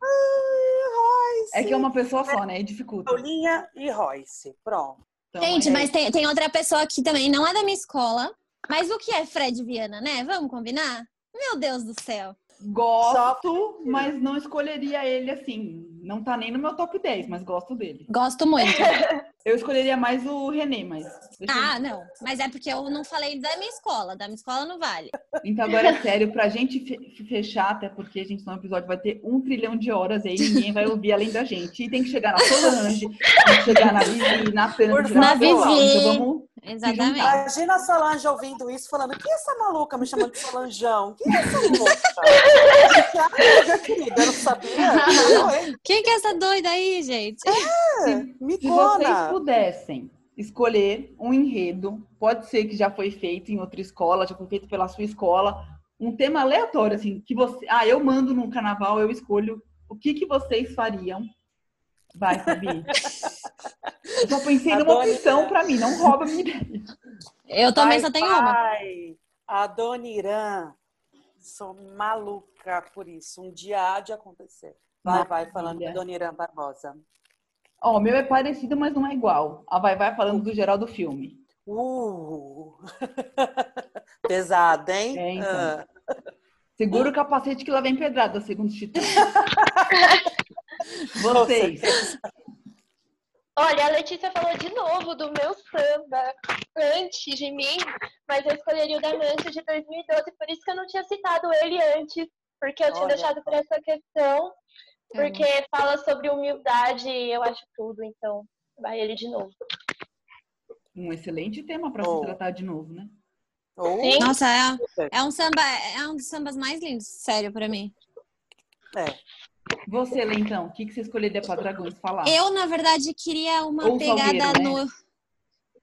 Speaker 3: Royce.
Speaker 2: é que é uma pessoa só, né? E dificulta.
Speaker 3: Paulinha e Royce, pronto.
Speaker 2: Então,
Speaker 5: Gente,
Speaker 2: é-
Speaker 5: mas tem, tem outra pessoa aqui também, não é da minha escola. Mas o que é Fred Viana, né? Vamos combinar? Meu Deus do céu.
Speaker 2: Gosto, mas não escolheria ele assim. Não tá nem no meu top 10, mas gosto dele.
Speaker 5: Gosto muito.
Speaker 2: Eu escolheria mais o René, mas. deixa eu-
Speaker 5: Ah, não. Mas é porque eu não falei da minha escola. Da minha escola não vale.
Speaker 2: Então, agora é sério, pra gente fe- fechar, até porque a gente no episódio vai ter um trilhão de horas aí, ninguém vai ouvir além da gente. E tem que chegar na Solange, tem que chegar na Vivi, na tirar
Speaker 5: Na. Vivi.
Speaker 2: Então vamos.
Speaker 5: Exatamente.
Speaker 3: Imagina a Solange ouvindo isso, falando: que é essa maluca me chamando de Solanjão? Que é essa louca? que amiga, querida, eu não sabia.
Speaker 5: Quem que é essa doida aí, gente?
Speaker 2: Se vocês
Speaker 3: Micona.
Speaker 2: Pudessem escolher um enredo, pode ser que já foi feito em outra escola, já foi feito pela sua escola, um tema aleatório, assim, que você. Ah, eu mando num carnaval, eu escolho o que, que vocês fariam. Vai, Fabi. Eu só pensei numa opção pra mim, não rouba a minha ideia.
Speaker 5: Eu também
Speaker 3: Vai,
Speaker 5: só tenho uma.
Speaker 3: A Dona Irã, sou maluca por isso. Um dia há de acontecer. Vai, vai, falando da
Speaker 2: Maravilha.
Speaker 3: Dona Irã Barbosa.
Speaker 2: Ó, o meu é parecido, mas não é igual. A Vai Vai falando do geral do filme.
Speaker 3: Uh! Pesada, hein?
Speaker 2: É, então.
Speaker 3: Ah.
Speaker 2: Segura o capacete que lá vem pedrada, segundo os titãs. Vocês.
Speaker 1: Olha, a Letícia falou de novo do meu samba antes de mim, mas eu escolheria o da Mancha de 2012, por isso que eu não tinha citado ele antes, porque eu tinha
Speaker 3: Olha
Speaker 1: deixado por essa questão, porque fala sobre humildade e eu acho tudo, então vai ele de novo.
Speaker 2: Um excelente tema para
Speaker 3: Oh.
Speaker 2: se tratar de novo, né?
Speaker 1: Sim.
Speaker 5: Nossa, é, é um samba, é um dos sambas mais lindos, sério, pra mim.
Speaker 3: É.
Speaker 2: Você, Lê, então, o que, que você escolheria para Dragões falar?
Speaker 5: Eu, na verdade, queria uma
Speaker 2: Ou
Speaker 5: pegada
Speaker 2: Salgueiro, né?
Speaker 5: no.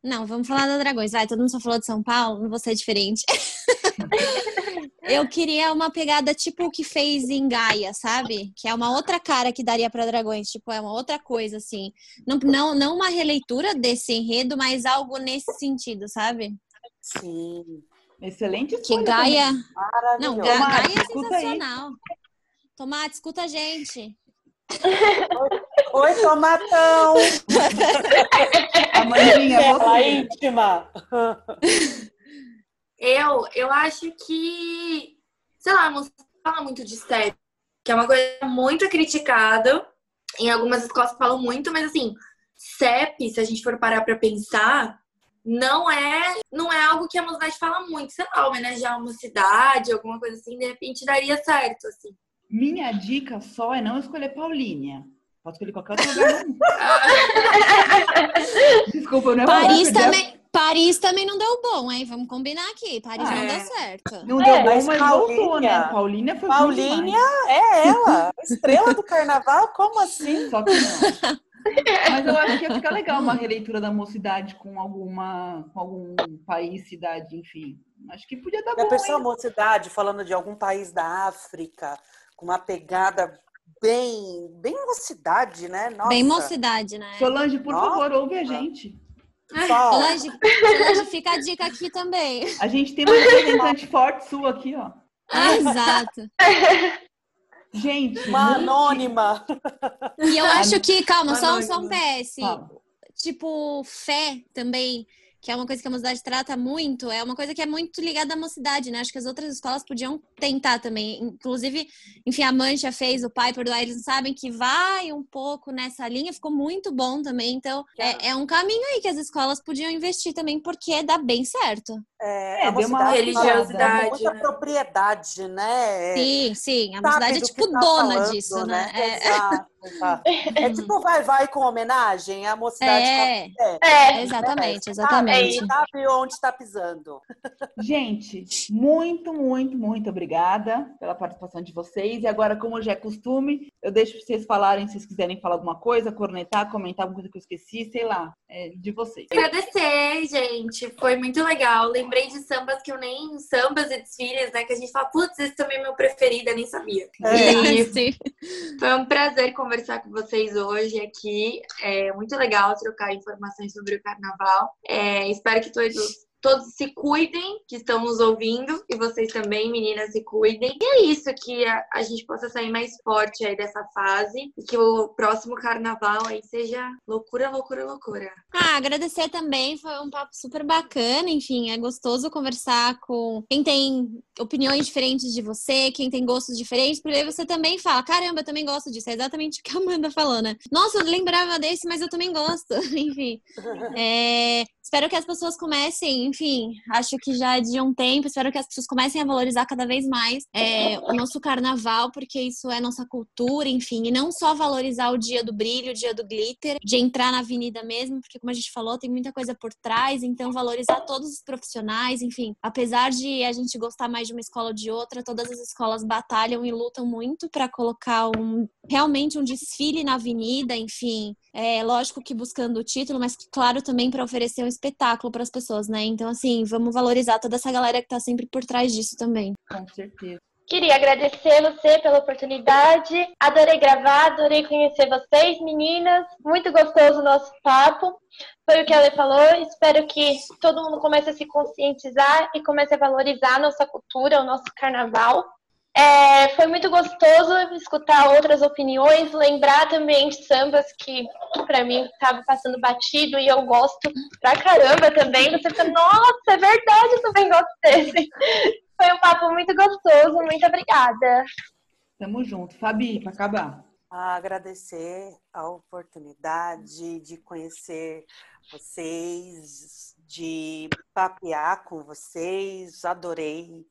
Speaker 5: Não, vamos falar da Dragões. Vai, todo mundo só falou de São Paulo, não vou ser diferente. Eu queria uma pegada tipo o que fez em Gaia, sabe? Que é uma outra cara que daria pra Dragões, tipo, é uma outra coisa, assim. Não, não, não uma releitura desse enredo, mas algo nesse sentido, sabe?
Speaker 3: Sim.
Speaker 2: Excelente
Speaker 5: Que Gaia. Não. Ga-
Speaker 2: Tomate,
Speaker 5: Gaia é
Speaker 2: escuta aí.
Speaker 5: sensacional. Tomate, escuta a gente.
Speaker 3: Oi, Tomatão!
Speaker 2: Amandinha,
Speaker 3: Ela
Speaker 2: você.
Speaker 3: íntima!
Speaker 6: Eu, eu acho que, sei lá, não se fala muito de CEP, que é uma coisa muito criticada. Em algumas escolas falam muito, mas assim, CEP, se a gente for parar pra pensar, não é, não é algo que a mocidade fala muito. Sei lá, homenagear uma cidade, alguma coisa assim, de repente daria certo, assim.
Speaker 2: Minha dica só é não escolher Paulínia. Pode escolher qualquer outro lugar. Desculpa, não é
Speaker 5: Paris também, Paris também não deu bom, hein? Vamos combinar aqui. Paris
Speaker 2: Ah,
Speaker 5: não
Speaker 6: é.
Speaker 5: deu certo.
Speaker 2: Não
Speaker 1: É,
Speaker 2: deu bom,
Speaker 3: mas
Speaker 2: mas voltou,
Speaker 3: Paulínia-
Speaker 2: né? Paulínia foi
Speaker 3: Paulínia
Speaker 2: bom
Speaker 3: é ela, estrela do carnaval, como assim?
Speaker 2: Só que não. Mas eu acho que ia ficar legal uma releitura da mocidade com alguma, com algum país, cidade, enfim. Acho que podia dar
Speaker 3: Já
Speaker 2: bom,
Speaker 3: a
Speaker 2: hein?
Speaker 3: mocidade falando de algum país da África, com uma pegada bem, bem mocidade, né? Nossa.
Speaker 5: Bem mocidade, né?
Speaker 2: Solange, por
Speaker 3: Nossa.
Speaker 2: favor, ouve a gente.
Speaker 5: Solange, fica a dica aqui também.
Speaker 2: A gente tem uma representante forte sua aqui, ó.
Speaker 5: Ah, exato.
Speaker 2: Gente,
Speaker 3: Uma anônima.
Speaker 5: E eu acho que, calma, só, só um PS.
Speaker 2: Fala.
Speaker 5: Tipo, fé também, que é uma coisa que a mocidade trata muito, é uma coisa que é muito ligada à mocidade, né? Acho que as outras escolas podiam tentar também. Inclusive, enfim, a Mancha fez o Pai Perdoar, eles sabem que vai um pouco nessa linha, ficou muito bom também. Então, é, é um caminho aí que as escolas podiam investir também, porque dá bem certo.
Speaker 3: É,
Speaker 2: É,
Speaker 3: a
Speaker 2: deu uma
Speaker 3: mocidade
Speaker 6: religiosidade,
Speaker 3: muita
Speaker 6: né?
Speaker 3: propriedade, né?
Speaker 5: Sim, sim, a
Speaker 3: Sabe
Speaker 5: mocidade é tipo
Speaker 3: tá
Speaker 5: dona
Speaker 3: falando,
Speaker 5: disso, né? É,
Speaker 3: Exato, exato. É tipo vai, vai com homenagem, a mocidade
Speaker 5: é,
Speaker 3: é,
Speaker 1: É,
Speaker 5: exatamente,
Speaker 3: é,
Speaker 5: exatamente.
Speaker 3: Sabe onde está pisando.
Speaker 2: Gente, muito, muito, muito obrigada pela participação de vocês. E agora, como já é costume, eu deixo vocês falarem se vocês quiserem falar alguma coisa, cornetar, comentar alguma coisa que eu esqueci, sei lá, é de vocês.
Speaker 6: Agradecer, gente. Foi muito legal. Lembrei de sambas que eu nem. Sambas e desfiles, né? Que a gente fala, putz, esse também é meu preferido, eu nem sabia.
Speaker 3: É.
Speaker 6: E
Speaker 5: Sim.
Speaker 6: foi um prazer conversar com vocês hoje aqui. É muito legal trocar informações sobre o carnaval. É, espero que todos. Todos se cuidem, que estão nos ouvindo, e vocês também, meninas, se cuidem. E é isso, que a, a gente possa sair mais forte aí dessa fase, e que o próximo carnaval aí seja loucura, loucura, loucura.
Speaker 5: Ah, agradecer também, foi um papo super bacana, enfim, é gostoso conversar com quem tem opiniões diferentes de você, quem tem gostos diferentes, porque aí você também fala, caramba, eu também gosto disso, é exatamente o que a Amanda falou, né? Nossa, eu lembrava desse, mas eu também gosto, enfim. É, espero que as pessoas comecem, enfim, acho que já é de um tempo, espero que as pessoas comecem a valorizar cada vez mais é, o nosso carnaval, porque isso é nossa cultura, enfim, e não só valorizar o dia do brilho, o dia do glitter, de entrar na avenida mesmo, porque como a gente falou, tem muita coisa por trás, então valorizar todos os profissionais, enfim, apesar de a gente gostar mais de uma escola ou de outra, todas as escolas batalham e lutam muito para colocar um realmente um desfile na avenida, enfim, é lógico que buscando o título, mas claro também para oferecer um espetáculo para as pessoas, né? Então assim, vamos valorizar toda essa galera que tá sempre por trás disso também.
Speaker 2: Com certeza.
Speaker 1: Queria agradecer você pela oportunidade. Adorei gravar, adorei conhecer vocês, meninas. Muito gostoso o nosso papo. Foi o que ela falou. Espero que todo mundo comece a se conscientizar e comece a valorizar a nossa cultura, o nosso carnaval. É, foi muito gostoso escutar outras opiniões, lembrar também de sambas que pra mim estava passando batido e eu gosto pra caramba também. Você fica, nossa, é verdade, eu também gosto desse. Foi um papo muito gostoso, muito obrigada.
Speaker 2: Tamo junto. Fabi, pra acabar.
Speaker 3: a agradecer a oportunidade de conhecer vocês, de papear com vocês, adorei.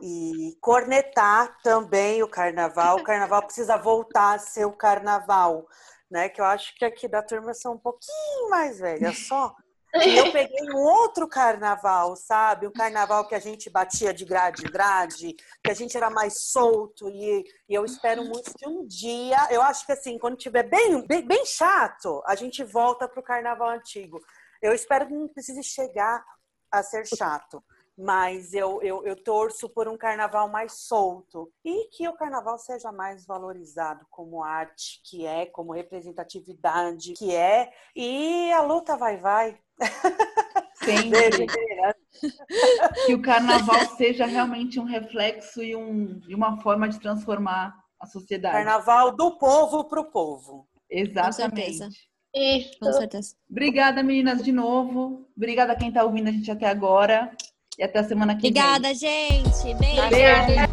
Speaker 3: E cornetar também o carnaval. O carnaval precisa voltar a ser o carnaval, né? Que eu acho que aqui da turma são um pouquinho mais velhas só. E eu peguei um outro carnaval, sabe? Um carnaval que a gente batia de grade em grade, que a gente era mais solto. E, e eu espero muito que um dia, eu acho que assim, quando tiver bem, bem, bem chato, a gente volta para o carnaval antigo. Eu espero que não precise chegar a ser chato mas eu, eu, eu, torço por um carnaval mais solto e que o carnaval seja mais valorizado como arte, que é, como representatividade, que é, e a luta vai, vai.
Speaker 2: Sempre. que o carnaval seja realmente um reflexo e, um, e uma forma de transformar a sociedade.
Speaker 3: Carnaval do povo para o povo.
Speaker 2: Exatamente.
Speaker 1: Isso.
Speaker 5: Com certeza.
Speaker 2: Obrigada, meninas, de novo. Obrigada a quem está ouvindo a gente até agora. E até a semana que
Speaker 5: Obrigada,
Speaker 2: vem.
Speaker 5: gente. Beijo.
Speaker 2: Beijo.